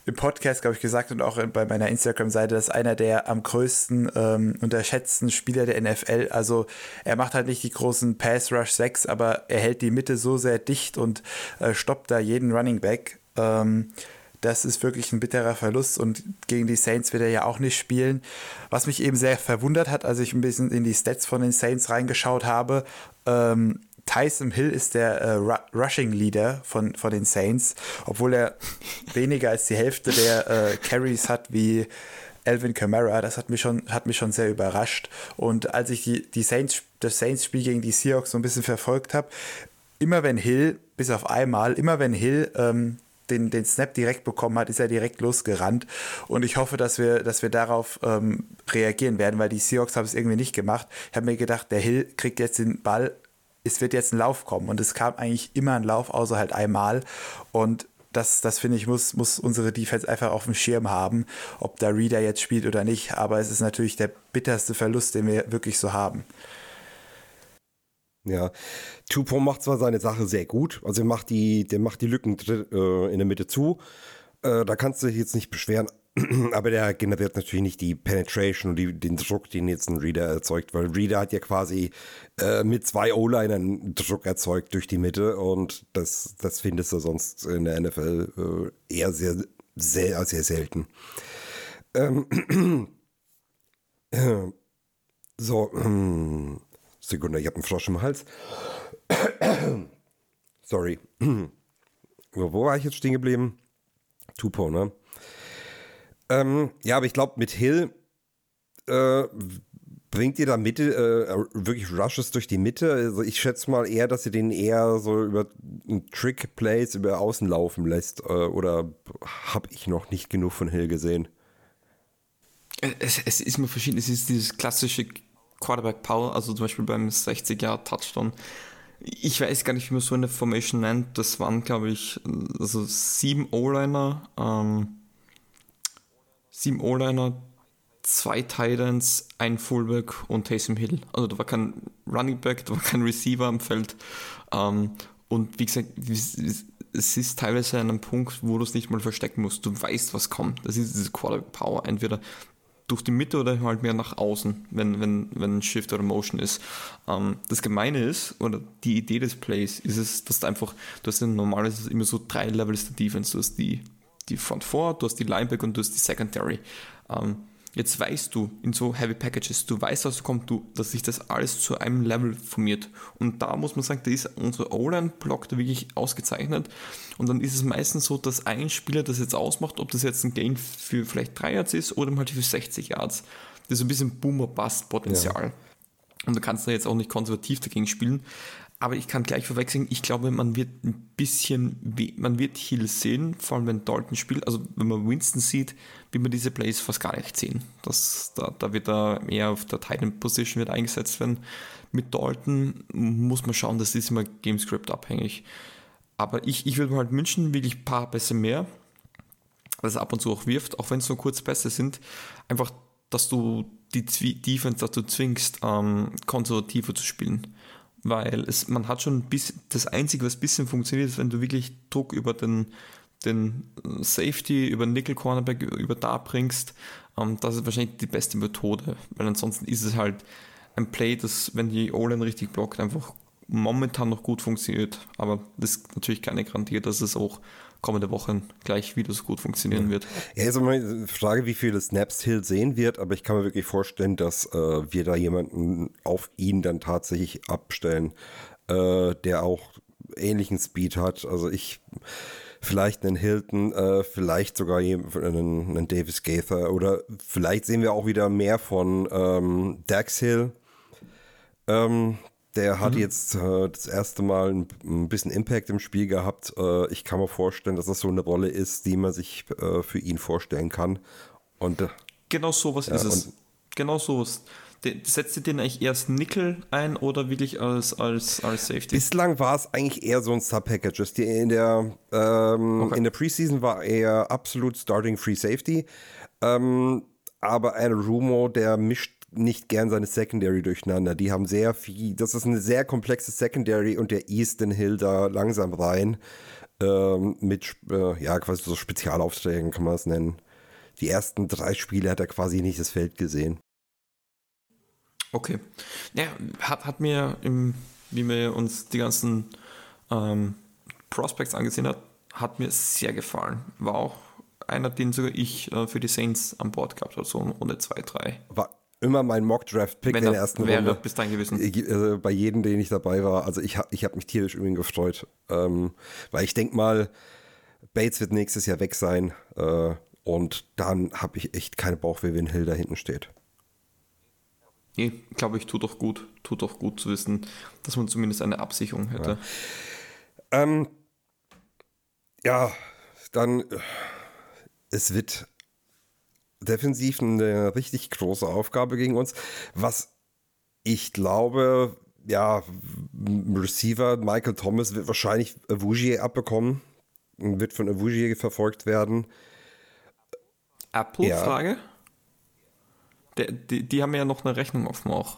im Podcast, glaube ich, gesagt und auch bei meiner Instagram-Seite, das ist einer der am größten ähm, unterschätzten Spieler der NFL. Also er macht halt nicht die großen Pass-Rush 6, aber er hält die Mitte so sehr dicht und äh, stoppt da jeden Running Back. Ähm, das ist wirklich ein bitterer Verlust und gegen die Saints wird er ja auch nicht spielen. Was mich eben sehr verwundert hat, als ich ein bisschen in die Stats von den Saints reingeschaut habe, ähm, Tyson Hill ist der äh, Rushing Leader von, von den Saints, obwohl er weniger als die Hälfte der äh, Carries hat wie Alvin Kamara. Das hat mich schon, hat mich schon sehr überrascht. Und als ich die, die Saints, das Saints-Spiel gegen die Seahawks so ein bisschen verfolgt habe, immer wenn Hill, bis auf einmal, immer wenn Hill ähm, den, den Snap direkt bekommen hat, ist er direkt losgerannt. Und ich hoffe, dass wir, dass wir darauf ähm, reagieren werden, weil die Seahawks haben es irgendwie nicht gemacht. Ich habe mir gedacht, der Hill kriegt jetzt den Ball, es wird jetzt ein Lauf kommen. Und es kam eigentlich immer ein Lauf, außer halt einmal. Und das, das finde ich, muss, muss unsere Defense einfach auf dem Schirm haben, ob der Reader jetzt spielt oder nicht. Aber es ist natürlich der bitterste Verlust, den wir wirklich so haben. Ja, Tupo macht zwar seine Sache sehr gut, also er macht die, der macht die Lücken äh, in der Mitte zu. Äh, da kannst du dich jetzt nicht beschweren, aber der generiert natürlich nicht die Penetration und die, den Druck, den jetzt ein Reader erzeugt, weil Reader hat ja quasi äh, mit zwei O-Linern Druck erzeugt durch die Mitte und das, das findest du sonst in der NFL äh, eher sehr, sehr, sehr selten. Ähm, so, ähm, Sekunde, ich habe einen Frosch im Hals. Sorry. Wo war ich jetzt stehen geblieben? Tupo, ne? Ähm, ja, aber ich glaube, mit Hill äh, bringt ihr da Mitte, äh, wirklich Rushes durch die Mitte. Also ich schätze mal eher, dass ihr den eher so über Trick-Plays über Außen laufen lässt. Äh, oder habe ich noch nicht genug von Hill gesehen? Es, es ist mir verschieden. Es ist dieses klassische Quarterback Power, also zum Beispiel beim 60-Jahr-Touchdown. Ich weiß gar nicht, wie man so eine Formation nennt. Das waren, glaube ich, also sieben O-Liner, ähm, sieben O-Liner, zwei Titans, ein Fullback und Taysom Hill. Also da war kein Running Back, da war kein Receiver am Feld. Ähm, und wie gesagt, es ist teilweise an einem Punkt, wo du es nicht mal verstecken musst. Du weißt, was kommt. Das ist diese Quarterback Power. Entweder durch die Mitte oder halt mehr nach außen, wenn, wenn, wenn Shift oder Motion ist. Ähm, das Gemeine ist, oder die Idee des Plays ist es, dass du einfach, du hast ja normalerweise immer so drei Levels der Defense. Du hast die, die Front Four, du hast die Linebacker und du hast die Secondary. Ähm, Jetzt weißt du in so Heavy Packages, du weißt, was kommt, du, dass sich das alles zu einem Level formiert. Und da muss man sagen, da ist unser O-Line-Block da wirklich ausgezeichnet. Und dann ist es meistens so, dass ein Spieler das jetzt ausmacht, ob das jetzt ein Gain für vielleicht 3 Yards ist oder halt für 60 Yards. Das ist ein bisschen Boomer-Bust-Potenzial. Ja. Und du kannst da jetzt auch nicht konservativ dagegen spielen. Aber ich kann gleich verwechseln, ich glaube, man wird ein bisschen, man wird Hill sehen, vor allem wenn Dalton spielt. Also wenn man Winston sieht, wird man diese Plays fast gar nicht sehen. Das, da, da wird er eher auf der Titan Position wird eingesetzt werden. Mit Dalton muss man schauen, das ist immer Gamescript abhängig. Aber ich, ich würde mir halt wünschen, wirklich ein paar Pässe mehr, dass er ab und zu auch wirft, auch wenn es nur kurze Pässe sind. Einfach, dass du die Defense dazu zwingst, ähm, konservativer zu spielen weil es, man hat schon ein das Einzige, was ein bisschen funktioniert, ist, wenn du wirklich Druck über den, den Safety, über den Nickel Cornerback, über da bringst, ähm, das ist wahrscheinlich die beste Methode, weil ansonsten ist es halt ein Play, das, wenn die O-Line richtig blockt, einfach momentan noch gut funktioniert, aber das ist natürlich keine Garantie, dass es auch kommende Wochen gleich wieder so gut funktionieren wird. Ja, ist immer die Frage, wie viele Snaps Hill sehen wird, aber ich kann mir wirklich vorstellen, dass äh, wir da jemanden auf ihn dann tatsächlich abstellen, äh, der auch ähnlichen Speed hat. Also ich vielleicht einen Hilton, äh, vielleicht sogar einen, einen Davis Gaither oder vielleicht sehen wir auch wieder mehr von ähm, Dax Hill. Ähm, der hat mhm. jetzt äh, das erste Mal ein, ein, bisschen Impact im Spiel gehabt. Äh, ich kann mir vorstellen, dass das so eine Rolle ist, die man sich äh, für ihn vorstellen kann. Und, äh, genau sowas ja, ist es. Genau sowas. Setzt ihr den eigentlich erst Nickel ein oder wirklich als, als, als Safety? Bislang war es eigentlich eher so ein Sub-Package. In der, ähm, okay. in der Preseason war er absolut Starting Free Safety. Ähm, aber ein Rumo, der mischt nicht gern seine Secondary durcheinander. Die haben sehr viel, das ist eine sehr komplexe Secondary und der Easton Hill da langsam rein ähm, mit, äh, ja, quasi so Spezialaufträgen kann man es nennen. Die ersten drei Spiele hat er quasi nicht das Feld gesehen. Okay. Ja, hat, hat mir, im, wie wir uns die ganzen ähm, Prospects angesehen hat, hat mir sehr gefallen. War auch einer, den sogar ich äh, für die Saints an Bord gehabt habe, so in Runde 2, 3. War immer mein Mock-Draft-Pick in der ersten wäre Runde. bis dahin gewesen. Ich, äh, bei jedem, den ich dabei war. Also ich habe ich hab mich tierisch über ihn gefreut. Ähm, weil ich denke mal, Bates wird nächstes Jahr weg sein. Äh, und dann habe ich echt keine Bauchweh, wenn Hill da hinten steht. Nee, glaube ich, tut doch gut. Tut doch gut zu wissen, dass man zumindest eine Absicherung hätte. Ja, ähm, ja dann äh, es wird defensiv eine richtig große Aufgabe gegen uns. Was ich glaube, ja, Receiver Michael Thomas wird wahrscheinlich Avougier abbekommen und wird von Avougier verfolgt werden. Apple-Frage? Ja. Die, die, haben ja noch eine Rechnung offen auch.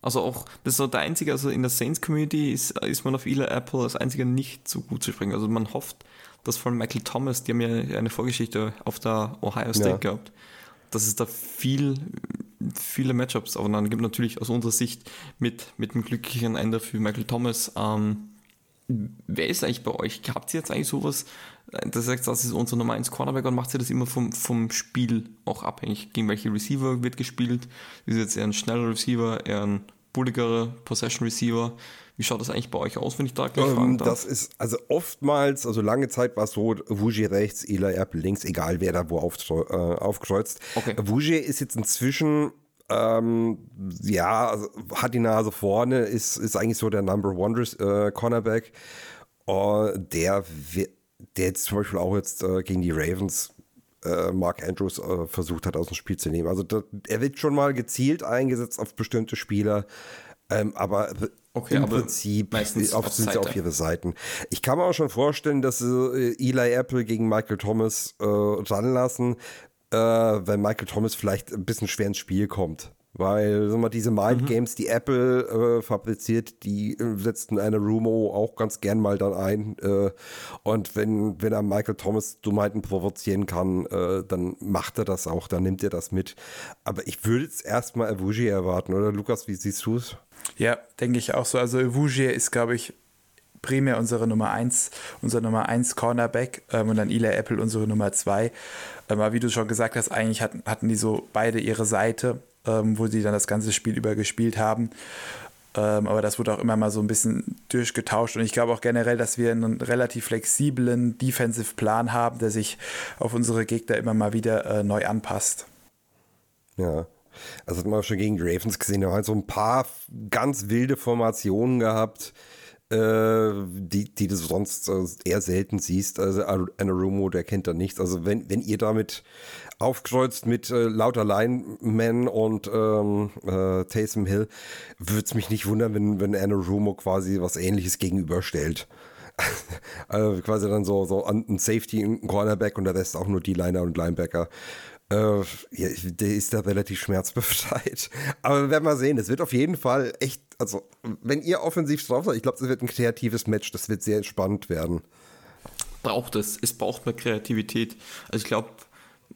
Also auch, das ist so der einzige, also in der Saints-Community ist, ist man auf Eli Apple als einziger nicht so gut zu sprechen. Also man hofft, dass von Michael Thomas, die haben ja eine Vorgeschichte auf der Ohio State ja. gehabt, dass es da viel, viele Matchups aufeinander gibt. Natürlich aus unserer Sicht mit, mit einem glücklichen Ende für Michael Thomas. Ähm, wer ist eigentlich bei euch? Habt ihr jetzt eigentlich sowas, das sagt, das ist unser Nummer 1 Cornerback und macht ihr das immer vom, vom Spiel auch abhängig? Gegen welche Receiver wird gespielt? Ist jetzt eher ein schneller Receiver, eher ein bulligerer Possession Receiver? Wie schaut das eigentlich bei euch aus, wenn ich da gleich ähm, fragen darf? Das ist, also oftmals, also lange Zeit war es so, Wougier rechts, Eli Apple links, egal wer da wo auf, äh, aufkreuzt. Okay. Wougier ist jetzt inzwischen ähm, ja, also hat die Nase vorne, ist, ist eigentlich so der Number One äh, Cornerback. Uh, der, der jetzt zum Beispiel auch jetzt äh, gegen die Ravens äh, Mark Andrews äh, versucht hat, aus dem Spiel zu nehmen. Also da, er wird schon mal gezielt eingesetzt auf bestimmte Spieler. Ähm, aber okay, im aber Prinzip meistens auf, sind sie auf ihre Seiten. Ich kann mir auch schon vorstellen, dass sie äh, Eli Apple gegen Michael Thomas äh, ranlassen, äh, wenn Michael Thomas vielleicht ein bisschen schwer ins Spiel kommt. Weil sag mal, diese Mind mhm. Games, die Apple äh, fabriziert, die äh, setzen eine Rumo auch ganz gern mal dann ein. Äh, und wenn, wenn er Michael Thomas Dummheiten provozieren kann, äh, dann macht er das auch, dann nimmt er das mit. Aber ich würde jetzt erstmal Avugi erwarten, oder Lukas, wie siehst du es? Ja, denke ich auch so. Also Wougier ist, glaube ich, primär unsere Nummer 1, unser Nummer 1 Cornerback ähm, und dann Eli Apple unsere Nummer 2. Ähm, aber wie du schon gesagt hast, eigentlich hatten, hatten die so beide ihre Seite, ähm, wo sie dann das ganze Spiel über gespielt haben. Ähm, aber das wurde auch immer mal so ein bisschen durchgetauscht. Und ich glaube auch generell, dass wir einen relativ flexiblen Defensive Plan haben, der sich auf unsere Gegner immer mal wieder äh, neu anpasst. Ja. Also hat man auch schon gegen die Ravens gesehen, da haben halt so ein paar ganz wilde Formationen gehabt, äh, die, die du sonst äh, eher selten siehst. Also Anarumo, der kennt da nichts. Also wenn, wenn ihr damit aufkreuzt mit äh, lauter Linemen und ähm, äh, Taysom Hill, würde es mich nicht wundern, wenn, wenn Anarumo quasi was ähnliches gegenüberstellt. also quasi dann so, so ein Safety, ein Cornerback und der Rest auch nur die Liner und Linebacker. Äh, ja, der ist da relativ schmerzbefreit. Aber wir werden mal sehen. Es wird auf jeden Fall echt, also, wenn ihr offensiv drauf seid, ich glaube, es wird ein kreatives Match. Das wird sehr spannend werden. Braucht es. Es braucht mehr Kreativität. Also, ich glaube,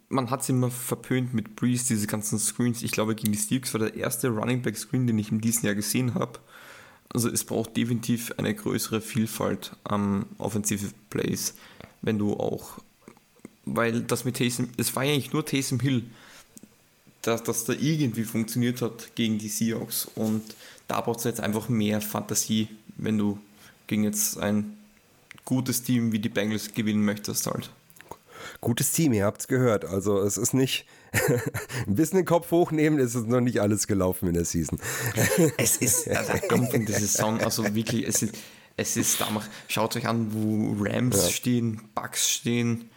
man hat es immer verpönt mit Breeze, diese ganzen Screens. Ich glaube, gegen die Steelers war der erste Running Back Screen, den ich in diesem Jahr gesehen habe. Also es braucht definitiv eine größere Vielfalt am offensive Plays, wenn du auch weil das mit Taysom, es war ja eigentlich nur Taysom Hill, dass das da irgendwie funktioniert hat gegen die Seahawks und da braucht es jetzt einfach mehr Fantasie, wenn du gegen jetzt ein gutes Team wie die Bengals gewinnen möchtest halt. Gutes Team, ihr habt es gehört. Also es ist nicht ein bisschen den Kopf hochnehmen, es ist noch nicht alles gelaufen in der Season. es ist also Anfang der Saison, also wirklich, es ist, es ist damals, schaut euch an, wo Rams ja. stehen, Bucks stehen,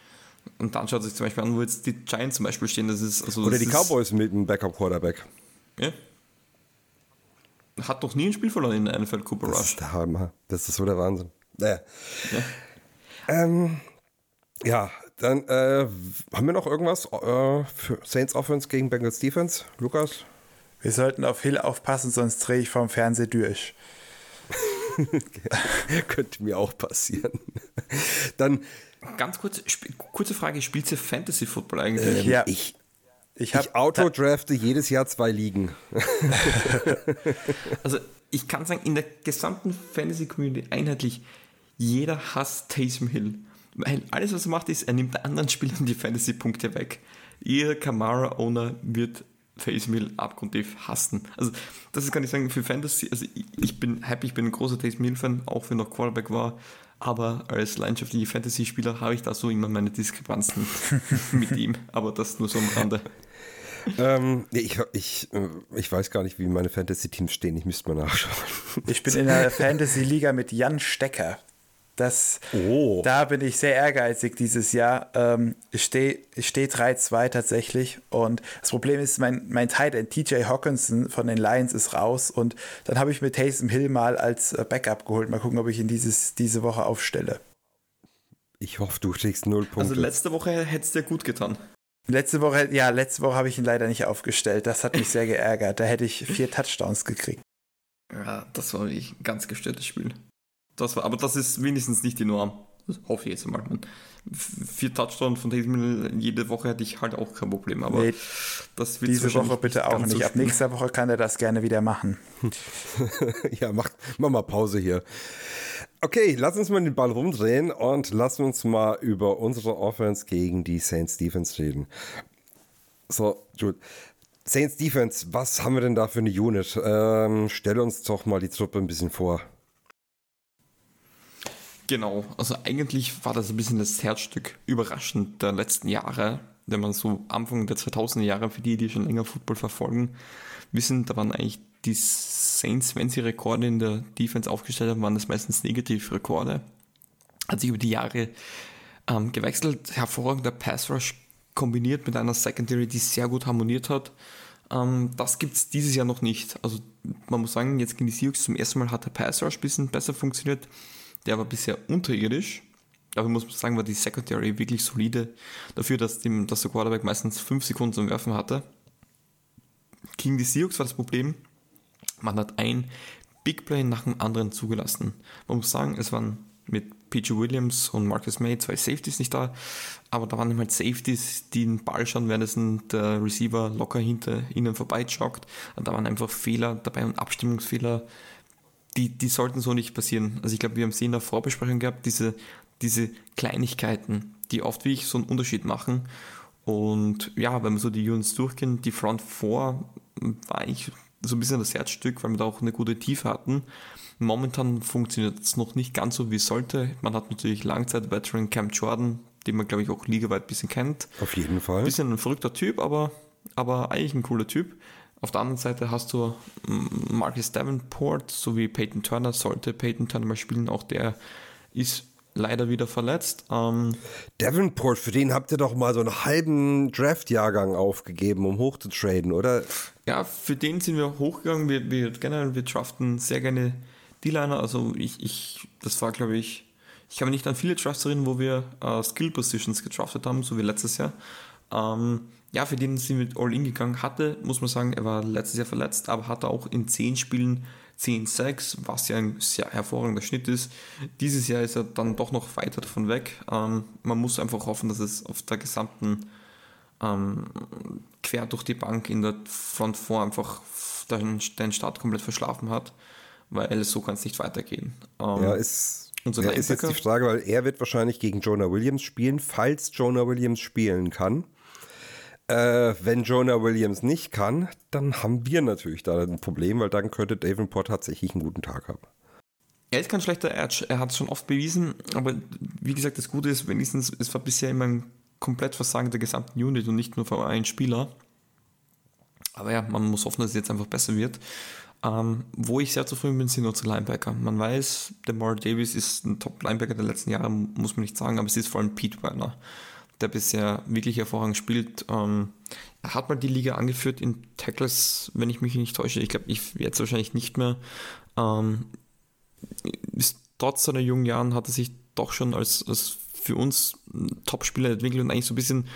und dann schaut sich zum Beispiel an, wo jetzt die Giants zum Beispiel stehen. Das ist, also Oder das die Cowboys mit einem Backup-Quarterback. Ja. Hat doch nie ein Spiel verloren in der NFL Cooper Rush. Das ist der Hammer. Das ist so der Wahnsinn. Naja. Ja, ähm, ja dann äh, haben wir noch irgendwas äh, für Saints Offense gegen Bengals Defense? Lukas? Wir sollten auf Hill aufpassen, sonst drehe ich vom Fernseher durch. Könnte mir auch passieren. Dann Ganz kurz, kurze Frage, spielt ihr Fantasy Football eigentlich? Ähm, ja. Ich, ich, ich autodrafte jedes Jahr zwei Ligen. also ich kann sagen, in der gesamten Fantasy-Community einheitlich, jeder hasst Taysom Hill. Weil alles, was er macht, ist, er nimmt anderen Spielern die Fantasy-Punkte weg. Jeder Kamara-Owner wird Taysom Hill abgrundtief hassen. Also das ist, kann ich sagen, für Fantasy, also ich, ich bin happy, ich bin ein großer Taysom Hill-Fan, auch wenn er noch Quarterback war. Aber als leidenschaftlicher Fantasy-Spieler habe ich da so immer meine Diskrepanzen mit ihm. Aber das nur so am Rande. Ähm, ich, ich, äh, ich weiß gar nicht, wie meine Fantasy-Teams stehen. Ich müsste mal nachschauen. Ich bin in der Fantasy-Liga mit Jan Stecker. Das, oh. Da bin ich sehr ehrgeizig dieses Jahr. Ähm, ich stehe steh 3-2 tatsächlich. Und das Problem ist, mein, mein Tight End TJ Hawkinson von den Lions ist raus. Und dann habe ich mir Taysom Hill mal als äh, Backup geholt. Mal gucken, ob ich ihn dieses, diese Woche aufstelle. Ich hoffe, du kriegst null Punkte. Also letzte Woche hätte es dir gut getan. Letzte Woche, ja, letzte Woche habe ich ihn leider nicht aufgestellt. Das hat mich sehr geärgert. Da hätte ich vier Touchdowns gekriegt. Ja, das war wirklich ein ganz gestörtes Spiel. Das war, aber das ist wenigstens nicht die Norm. Das hoffe ich jetzt mal. Vier Touchdowns von diesem jede Woche hätte ich halt auch kein Problem. Aber nee, das wird diese Woche bitte auch nicht. So Ab nächster Woche kann er das gerne wieder machen. ja, mach, mach mal Pause hier. Okay, lass uns mal den Ball rumdrehen und lass uns mal über unsere Offense gegen die Saints Defense reden. So, Jude. Saints Defense, was haben wir denn da für eine Unit? Ähm, stell uns doch mal die Truppe ein bisschen vor. Genau, also eigentlich war das ein bisschen das Herzstück überraschend der letzten Jahre, wenn man so Anfang der 2000er Jahre, für die, die schon länger Football verfolgen, wissen, da waren eigentlich die Saints, wenn sie Rekorde in der Defense aufgestellt haben, waren das meistens Negativrekorde. Hat sich über die Jahre ähm, gewechselt, hervorragender Pass Rush kombiniert mit einer Secondary, die sehr gut harmoniert hat. Ähm, das gibt es dieses Jahr noch nicht. Also man muss sagen, jetzt gegen die Seahawks zum ersten Mal hat der Pass Rush ein bisschen besser funktioniert. Der war bisher unterirdisch. Dafür muss man sagen, war die Secondary wirklich solide. Dafür, dass, dem, dass der Quarterback meistens 5 Sekunden zum Werfen hatte. Gegen die Seahawks war das Problem, man hat ein Big Play nach dem anderen zugelassen. Man muss sagen, es waren mit PG Williams und Marcus May zwei Safeties nicht da, aber da waren halt Safeties, die den Ball schauen, während der Receiver locker hinter ihnen. Und da waren einfach Fehler dabei und Abstimmungsfehler die, die sollten so nicht passieren. Also ich glaube, wir haben es in der Vorbesprechung gehabt, diese, diese Kleinigkeiten, die oft wirklich so einen Unterschied machen. Und ja, wenn wir so die Units durchgehen, die Front 4 war eigentlich so ein bisschen das Herzstück, weil wir da auch eine gute Tiefe hatten. Momentan funktioniert es noch nicht ganz so, wie es sollte. Man hat natürlich Langzeit-Veteran Cam Jordan, den man, glaube ich, auch ligaweit ein bisschen kennt. Auf jeden Fall. Ein bisschen ein verrückter Typ, aber, aber eigentlich ein cooler Typ. Auf der anderen Seite hast du Marcus Davenport sowie Peyton Turner. Sollte Peyton Turner mal spielen, auch der ist leider wieder verletzt. Ähm, Davenport, für den habt ihr doch mal so einen halben Draft-Jahrgang aufgegeben, um hochzutraden, oder? Ja, für den sind wir hochgegangen. Wir, wir generell, wir draften sehr gerne D-Liner. Also ich, ich, das war, glaube ich, ich kann mich nicht an viele Drafts erinnern, wo wir äh, Skill Positions gedraftet haben, so wie letztes Jahr. Ähm, ja, für den sind wir all in gegangen. Hatte, muss man sagen, er war letztes Jahr verletzt, aber hatte auch in 10 Spielen 10-6, was ja ein sehr hervorragender Schnitt ist. Dieses Jahr ist er dann doch noch weiter davon weg. Ähm, man muss einfach hoffen, dass es auf der gesamten ähm, quer durch die Bank in der Front 4 einfach den, den Start komplett verschlafen hat, weil so kann es nicht weitergehen. Ähm, ja, ist, ja, ist jetzt die Frage, weil er wird wahrscheinlich gegen Jonah Williams spielen, falls Jonah Williams spielen kann. Äh, wenn Jonah Williams nicht kann, dann haben wir natürlich da ein Problem, weil dann könnte Davenport tatsächlich einen guten Tag haben. Er ist kein schlechter Edge, er hat es schon oft bewiesen, aber wie gesagt, das Gute ist, wenigstens, es war bisher immer ein komplett Versagen der gesamten Unit und nicht nur von einem Spieler. Aber ja, man muss hoffen, dass es jetzt einfach besser wird. Ähm, wo ich sehr zufrieden bin, sind unsere Linebacker. Man weiß, der Demar Davis ist ein Top-Linebacker der letzten Jahre, muss man nicht sagen, aber es ist vor allem Pete Werner der bisher wirklich hervorragend spielt. Ähm, er hat mal die Liga angeführt in Tackles, wenn ich mich nicht täusche. Ich glaube, ich jetzt wahrscheinlich nicht mehr. Ähm, ist, trotz seiner jungen Jahren hat er sich doch schon als, als für uns Top-Spieler entwickelt und eigentlich so ein bisschen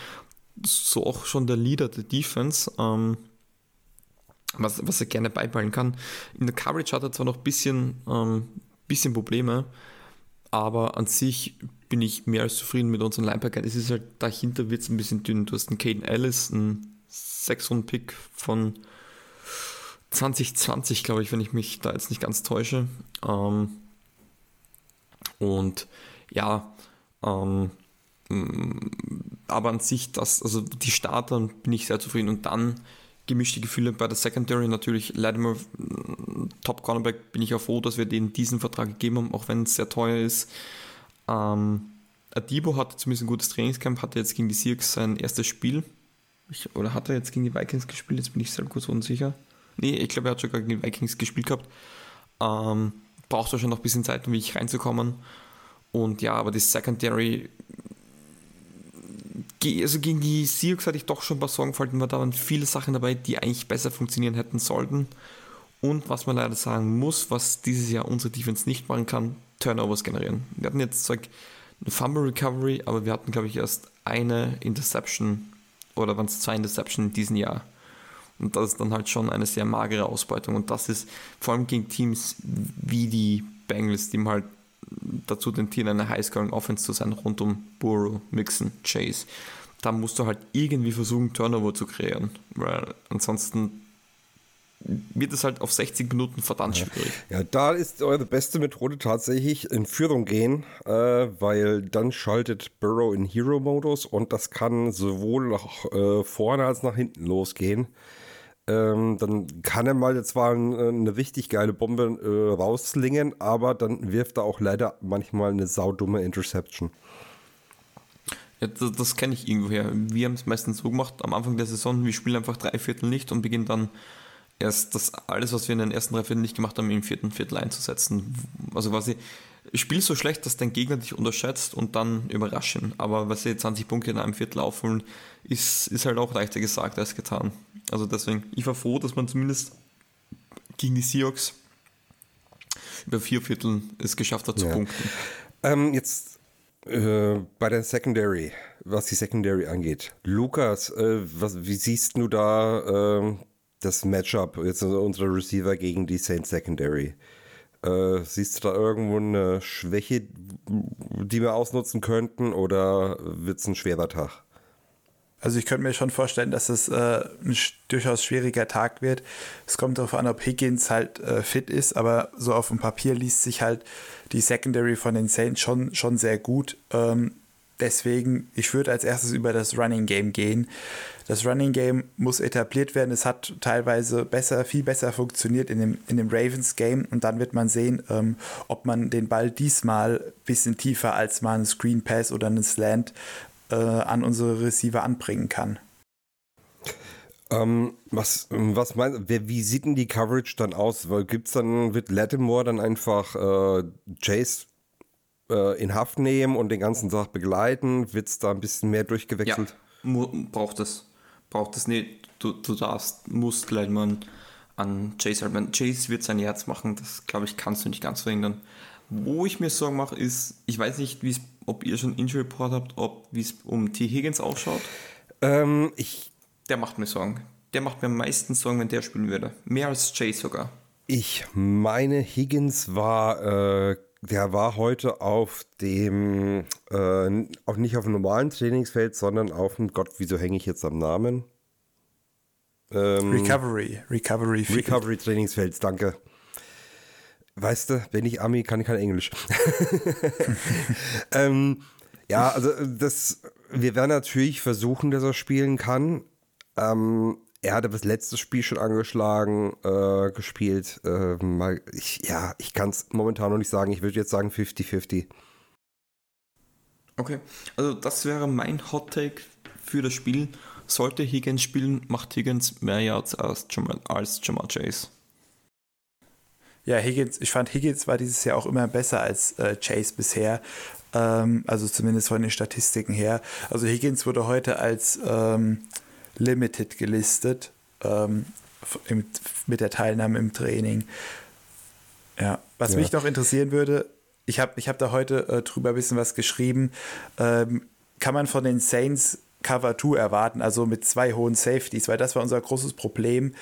so auch schon der Leader der Defense. Ähm, was, was er gerne beibehalten kann. In der Coverage hat er zwar noch ein bisschen, ähm, bisschen Probleme, aber an sich bin ich mehr als zufrieden mit unseren Linebackern. Es ist halt, dahinter wird es ein bisschen dünn. Du hast einen Caden Ellis, einen 6-Runden-Pick von 2020, glaube ich, wenn ich mich da jetzt nicht ganz täusche. Ähm, und ja, ähm, aber an sich, das, also die Starter bin ich sehr zufrieden. Und dann gemischte Gefühle bei der Secondary. Natürlich, Latimer, Top Cornerback, bin ich auch froh, dass wir denen diesen Vertrag gegeben haben, auch wenn es sehr teuer ist. Ähm, Adibo hatte zumindest ein gutes Trainingscamp, hatte jetzt gegen die Seahawks sein erstes Spiel. Ich, oder hat er jetzt gegen die Vikings gespielt? Jetzt bin ich selber kurz unsicher. Nee, ich glaube, er hat sogar gegen die Vikings gespielt gehabt. Ähm, braucht wahrscheinlich noch ein bisschen Zeit, um wirklich reinzukommen. Und ja, aber die Secondary, also gegen die Seahawks hatte ich doch schon ein paar Sorgenfalten, weil da waren viele Sachen dabei, die eigentlich besser funktionieren hätten sollten. Und was man leider sagen muss, was dieses Jahr unsere Defense nicht machen kann, Turnovers generieren. Wir hatten jetzt eine Fumble Recovery, aber wir hatten, glaube ich, erst eine Interception oder waren es zwei Interception in diesem Jahr. Und das ist dann halt schon eine sehr magere Ausbeutung. Und das ist vor allem gegen Teams wie die Bengals, die halt dazu tentieren, eine Highscoring Offense zu sein, rund um Burrow, Mixon, Chase. Da musst du halt irgendwie versuchen, Turnover zu kreieren, weil ansonsten wird es halt auf 60 Minuten verdammt schwierig. Ja, da ist eure beste Methode tatsächlich in Führung gehen, äh, weil dann schaltet Burrow in Hero-Modus und das kann sowohl nach äh, vorne als nach hinten losgehen. Ähm, dann kann er mal zwar ein, eine richtig geile Bombe äh, rausslingen, aber dann wirft er auch leider manchmal eine saudumme Interception. Ja, das, das kenne ich irgendwoher. Wir haben es meistens so gemacht, am Anfang der Saison, wir spielen einfach drei Viertel nicht und beginnen dann erst das alles, was wir in den ersten drei Vierteln nicht gemacht haben, im vierten Viertel einzusetzen. Also quasi, spiel so schlecht, dass dein Gegner dich unterschätzt und dann überraschen. Aber was sie 20 Punkte in einem Viertel aufholen, ist, ist halt auch leichter gesagt als getan. Also deswegen, ich war froh, dass man zumindest gegen die Seahawks über vier Viertel es geschafft hat zu ja. punkten. Ähm, jetzt äh, bei der Secondary, was die Secondary angeht. Lukas, äh, was, wie siehst du da äh, das Matchup, jetzt unsere Receiver gegen die Saints Secondary. Äh, siehst du da irgendwo eine Schwäche, die wir ausnutzen könnten oder wird es ein schwerer Tag? Also ich könnte mir schon vorstellen, dass es äh, ein durchaus schwieriger Tag wird. Es kommt darauf an, ob Higgins halt äh, fit ist, aber so auf dem Papier liest sich halt die Secondary von den Saints schon, schon sehr gut. Ähm, deswegen, ich würde als erstes über das Running Game gehen. Das Running Game muss etabliert werden. Es hat teilweise besser, viel besser funktioniert in dem, in dem Ravens Game und dann wird man sehen, ähm, ob man den Ball diesmal ein bisschen tiefer als mal einen Screen Pass oder einen Slant äh, an unsere Receiver anbringen kann. Ähm, was, was meinst du, wie sieht denn die Coverage dann aus? Weil gibt's dann, wird Lattimore dann einfach äh, Chase äh, in Haft nehmen und den ganzen Tag begleiten? Wird es da ein bisschen mehr durchgewechselt? Ja, braucht es. Braucht es nicht. Du, du darfst, musst Lattimore an Chase halten. Chase wird sein Herz machen, das glaube ich, kannst du nicht ganz verhindern. Wo ich mir Sorgen mache, ist, ich weiß nicht, wie es ob ihr schon Injury Report habt, ob wie es um T. Higgins ausschaut. Ähm, ich. Der macht mir Sorgen. Der macht mir am meisten Sorgen, wenn der spielen würde. Mehr als Chase sogar. Ich meine, Higgins war, äh, der war heute auf dem, äh, auch nicht auf dem normalen Trainingsfeld, sondern auf dem, Gott, wieso hänge ich jetzt am Namen? Ähm, Recovery, Recovery, Recovery Trainingsfeld, danke. Weißt du, wenn ich Ami, kann ich kein Englisch. ähm, ja, also das, wir werden natürlich versuchen, dass er spielen kann. Ähm, er hatte das letzte Spiel schon angeschlagen, äh, gespielt. Äh, mal, ich, ja, ich kann es momentan noch nicht sagen. Ich würde jetzt sagen 50-50. Okay, also das wäre mein Hot Take für das Spiel. Sollte Higgins spielen, macht Higgins mehr Yards als Jamal, als Jamal Chase. Ja, Higgins, ich fand Higgins war dieses Jahr auch immer besser als äh, Chase bisher. Ähm, also zumindest von den Statistiken her. Also Higgins wurde heute als ähm, Limited gelistet ähm, im, mit der Teilnahme im Training. Ja, was ja. mich noch interessieren würde, ich habe ich hab da heute äh, drüber ein bisschen was geschrieben. Ähm, kann man von den Saints Cover 2 erwarten, also mit zwei hohen Safeties, weil das war unser großes Problem.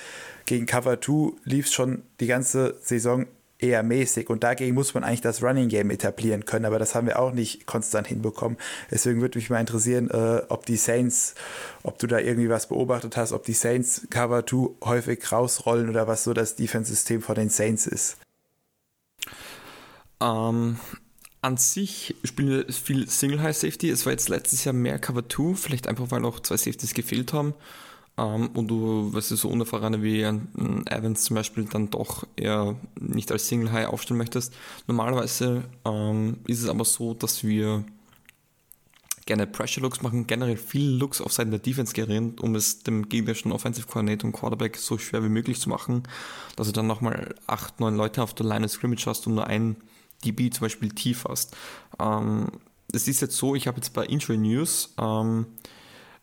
Gegen Cover 2 lief es schon die ganze Saison eher mäßig und dagegen muss man eigentlich das Running Game etablieren können, aber das haben wir auch nicht konstant hinbekommen. Deswegen würde mich mal interessieren, äh, ob die Saints, ob du da irgendwie was beobachtet hast, ob die Saints Cover 2 häufig rausrollen oder was so das Defense-System von den Saints ist. Ähm, an sich spielen wir viel Single High Safety. Es war jetzt letztes Jahr mehr Cover 2, vielleicht einfach weil auch zwei Safeties gefehlt haben. Um, ähm, und du, weißt du, so unerfahrene wie ein Evans zum Beispiel dann doch eher nicht als Single High aufstellen möchtest. Normalerweise um, ähm, ist es aber so, dass wir gerne Pressure Looks machen, generell viele Looks auf Seiten der Defense generieren, um es dem gegnerischen Offensive Coordinator und Quarterback so schwer wie möglich zu machen, dass du dann nochmal acht, neun Leute auf der Line of Scrimmage hast und nur einen dB zum Beispiel tief hast. Ähm, es ist jetzt so, ich habe jetzt bei Injury News ähm,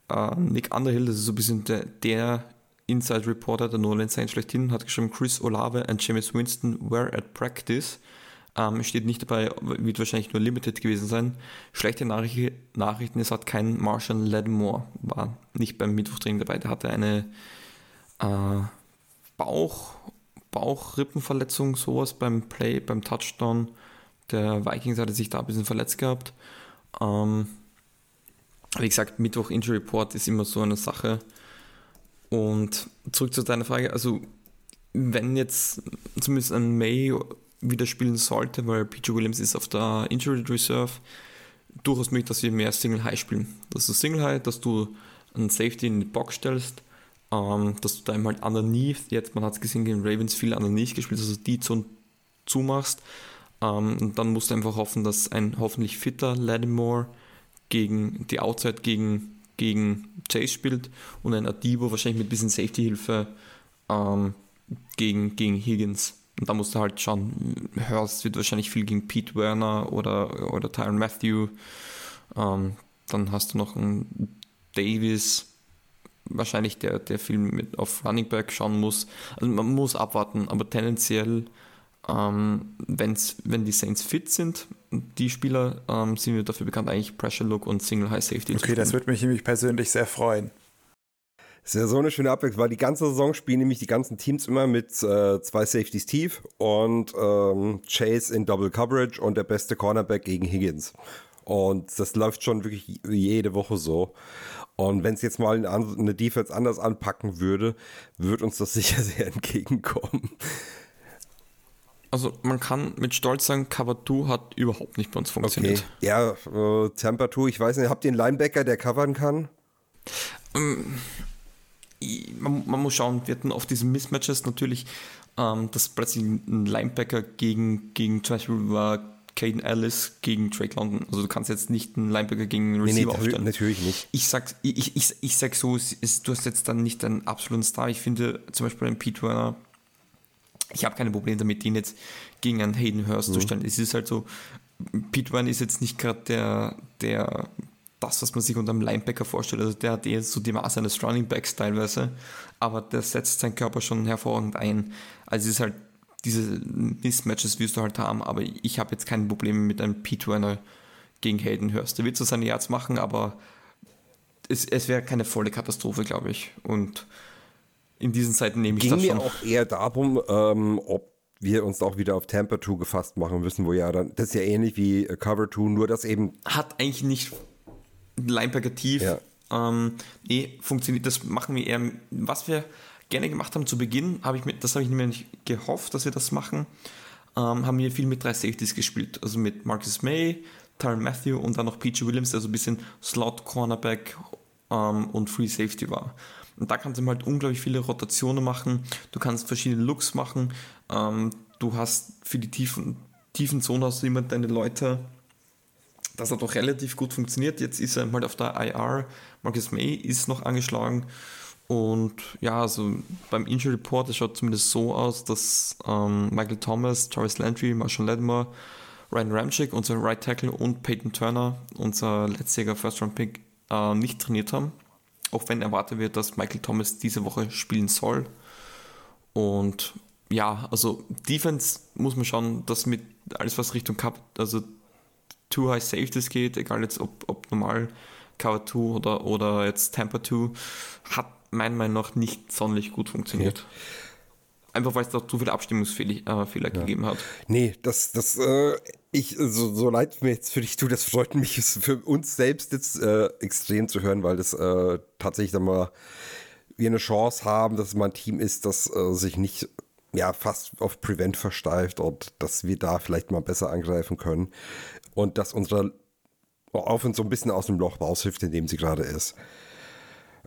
äh, Nick Underhill, das ist so ein bisschen der, der Inside Reporter der Nolan Saints schlechthin, hat geschrieben, Chris Olave and James Winston were at practice. Ähm, steht nicht dabei, wird wahrscheinlich nur limited gewesen sein. Schlechte Nachricht, Nachrichten, es hat kein Marshall Lattimore, war nicht beim Mittwochtraining dabei, der hatte eine äh, Bauch, Bauchrippenverletzung, sowas beim Play, beim Touchdown der Vikings hatte sich da ein bisschen verletzt gehabt. Ähm, wie gesagt, Mittwoch Injury Report ist immer so eine Sache. Und zurück zu deiner Frage, also wenn jetzt zumindest ein May wieder spielen sollte, weil PJ Williams ist auf der Injury Reserve, durchaus möglich, dass wir mehr Single High spielen. Das ist Single High, dass du einen Safety in die Box stellst, ähm, dass du da eben halt underneath, jetzt man hat es gesehen gegen Ravens viel underneath gespielt, also die Zone zumachst ähm, und dann musst du einfach hoffen, dass ein hoffentlich fitter Lattimore gegen die Outside gegen, gegen Chase spielt und ein Adibo wahrscheinlich mit ein bisschen Safety-Hilfe ähm, gegen, gegen Higgins. Und da musst du halt schauen, Hurst wird wahrscheinlich viel gegen Pete Werner oder, oder Tyron Matthew. Ähm, dann hast du noch einen Davis, wahrscheinlich der, der viel mit auf Running Back schauen muss. Also man muss abwarten, aber tendenziell ähm, wenn's, wenn die Saints fit sind, die Spieler, ähm, sind wir dafür bekannt, eigentlich Pressure Look und Single High Safety okay, zu Okay, das würde mich nämlich persönlich sehr freuen. Das ist ja so eine schöne Abwechslung, weil die ganze Saison spielen nämlich die ganzen Teams immer mit äh, zwei Safeties tief und ähm, Chase in Double Coverage und der beste Cornerback gegen Higgins. Und das läuft schon wirklich jede Woche so. Und wenn es jetzt mal eine, eine Defense anders anpacken würde, würde uns das sicher sehr entgegenkommen. Also man kann mit Stolz sagen, Cover 2 hat überhaupt nicht bei uns funktioniert. Okay. Ja, äh, Tampa 2, ich weiß nicht, habt ihr einen Linebacker, der covern kann? Man, man muss schauen, wir hatten auf diesen Mismatches natürlich, ähm, dass plötzlich ein Linebacker gegen, gegen zum Beispiel war Caden Ellis gegen Drake London. Also du kannst jetzt nicht einen Linebacker gegen einen Receiver nee, nee, aufstellen. Natürlich nicht. Ich sag, ich, ich, ich sag so, es ist, du hast jetzt dann nicht einen absoluten Star. Ich finde zum Beispiel einen Pete Werner, ich habe keine Probleme damit, den jetzt gegen einen Hayden Hurst Mhm. zu stellen. Es ist halt so, Pete ist jetzt nicht gerade der, der, das, was man sich unter einem Linebacker vorstellt. Also der hat eher so die Maße eines Running Backs teilweise, aber der setzt seinen Körper schon hervorragend ein. Also es ist halt, diese Mismatches wirst du halt haben, aber ich habe jetzt keine Probleme mit einem Pete Werner gegen Hayden Hurst. Der wird so seine Yards machen, aber es, es wäre keine volle Katastrophe, glaube ich. Und in diesen Zeiten nehme ich Ging das mir schon. auch eher darum, ähm, ob wir uns auch wieder auf Tampa 2 gefasst machen müssen, wo ja dann, das ist ja ähnlich wie äh, Cover 2, nur dass eben, Hat eigentlich nicht Linebacker tief. Ja. Ähm, nee, funktioniert. Das machen wir eher. Was wir gerne gemacht haben zu Beginn, habe ich mit, das habe ich nämlich gehofft, dass wir das machen, ähm, haben wir viel mit drei Safeties gespielt. Also mit Marcus May, Tyron Matthew und dann noch PJ Williams, der so ein bisschen Slot, Cornerback ähm, und Free Safety war. Und da kannst du halt unglaublich viele Rotationen machen. Du kannst verschiedene Looks machen. Ähm, du hast für die tiefen, tiefen Zonen hast du immer deine Leute. Das hat auch relativ gut funktioniert. Jetzt ist er mal auf der IR. Marcus May ist noch angeschlagen. Und ja, also beim Injury Report, es schaut zumindest so aus, dass ähm, Michael Thomas, Jarvis Landry, Marshall Lattimore, Ryan Ramchick, unser Right Tackle und Peyton Turner, unser letztjähriger First Round Pick, äh, nicht trainiert haben. Auch wenn erwartet wird, dass Michael Thomas diese Woche spielen soll. Und ja, also Defense muss man schauen, dass mit alles, was Richtung Cup, also Too High Safeties geht, egal jetzt ob, ob normal Cover 2 oder, oder jetzt Tampa 2, hat meiner Meinung nach nicht sonderlich gut funktioniert. Einfach weil es da zu viele Abstimmungsfehler äh, Fehler gegeben hat. nee, das, das, äh, ich, so, so leid mir jetzt für dich tut, das freut mich für uns selbst jetzt äh, extrem zu hören, weil das äh, tatsächlich dann mal wir eine Chance haben, dass es mal ein Team ist, das äh, sich nicht ja fast auf Prevent versteift und dass wir da vielleicht mal besser angreifen können und dass unsere Offense so ein bisschen aus dem Loch raushilft, in dem sie gerade ist.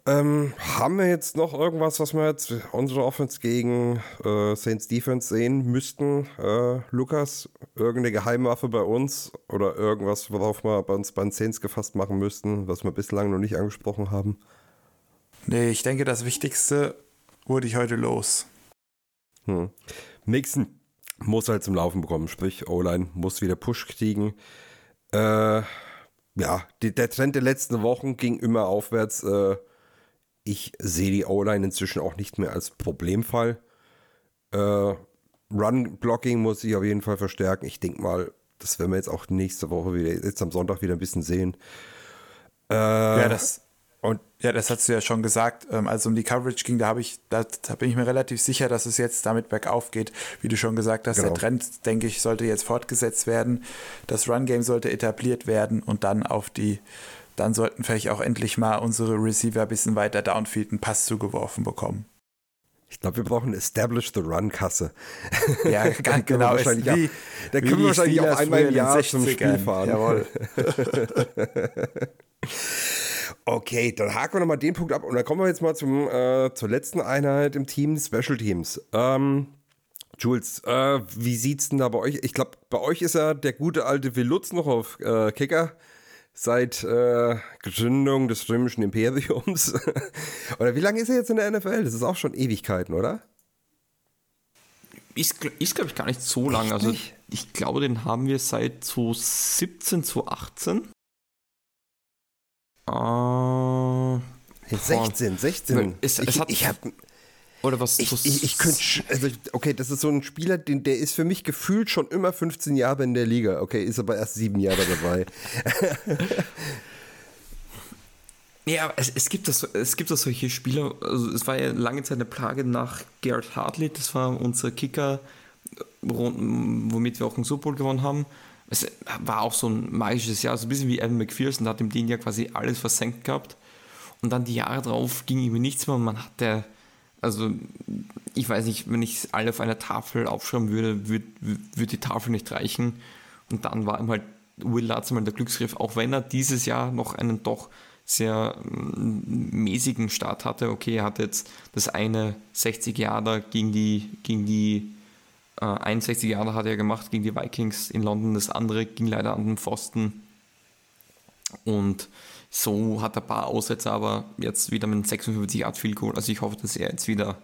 Ähm, haben wir jetzt noch irgendwas, was wir jetzt unsere Offense gegen äh, Saints Defense sehen müssten? Äh, Lukas, irgendeine Geheimwaffe bei uns oder irgendwas, worauf wir bei uns bei den Saints gefasst machen müssten, was wir bislang noch nicht angesprochen haben? Nee, ich denke, das Wichtigste wurde ich heute los. Hm. Mixen muss halt zum Laufen bekommen, sprich O-Line muss wieder Push kriegen. Äh, ja, die, der Trend der letzten Wochen ging immer aufwärts. Äh, ich sehe die O-Line inzwischen auch nicht mehr als Problemfall. Äh, Run-Blocking muss ich auf jeden Fall verstärken. Ich denke mal, das werden wir jetzt auch nächste Woche wieder, jetzt am Sonntag wieder ein bisschen sehen. Äh, Ja, das, und ja, das hast du ja schon gesagt. Ähm, als es um die Coverage ging, da, habe ich, da, da bin ich mir relativ sicher, dass es jetzt damit bergauf geht. Wie du schon gesagt hast, Genau. der Trend, denke ich, sollte jetzt fortgesetzt werden. Das Run-Game sollte etabliert werden und dann auf die, dann sollten vielleicht auch endlich mal unsere Receiver ein bisschen weiter downfield einen Pass zugeworfen bekommen. ich glaube, wir brauchen eine Establish the Run-Kasse. Ja, Da ganz können wir genau. wahrscheinlich wie- auch- da können wir wahrscheinlich auch einmal im Jahr zum 60ern. Spiel fahren. Jawohl. Okay, dann haken wir nochmal den Punkt ab und dann kommen wir jetzt mal zum, äh, zur letzten Einheit im Team, Special Teams. Ähm, Jules, äh, wie sieht's denn da bei euch? Ich glaube, bei euch ist ja der gute alte Will Lutz noch auf äh, Kicker seit äh, Gründung des römischen Imperiums. oder wie lange ist er jetzt in der NFL? Das ist auch schon Ewigkeiten, oder? Ist, ist glaube ich, gar nicht so lang. Also nicht? ich glaube, den haben wir seit 2017, 2018. Äh, 16, 16. Es- es ich, hat- ich hab, oder was? Ich, ich, ich könnte, also, okay, das ist so ein Spieler, den, der ist für mich gefühlt schon immer 15 Jahre in der Liga. Okay, ist aber erst sieben Jahre dabei. Ja, aber es, es, gibt das, es gibt das solche Spieler, also es war ja lange Zeit eine Plage nach Garrett Hartley, das war unser Kicker, womit wir auch einen Super Bowl gewonnen haben. es war auch so ein magisches Jahr, so ein bisschen wie Evan McPherson, da hat im den Jahr quasi alles versenkt gehabt. Und dann die Jahre drauf ging irgendwie nichts mehr und man hatte, also ich weiß nicht, wenn ich alle auf einer Tafel aufschreiben würde, würde würd die Tafel nicht reichen. Und dann war ihm halt Will Lutz mal der Glücksgriff, auch wenn er dieses Jahr noch einen doch sehr mm, mäßigen Start hatte. Okay, er hatte jetzt das eine 60 Jahre gegen die, gegen die äh, 61 Jahre hat er gemacht gegen die Vikings in London, das andere ging leider an den Pfosten. Und so hat er ein paar Aussätze, aber jetzt wieder mit einem 56 Yard Field Goal. Also ich hoffe, dass er jetzt wieder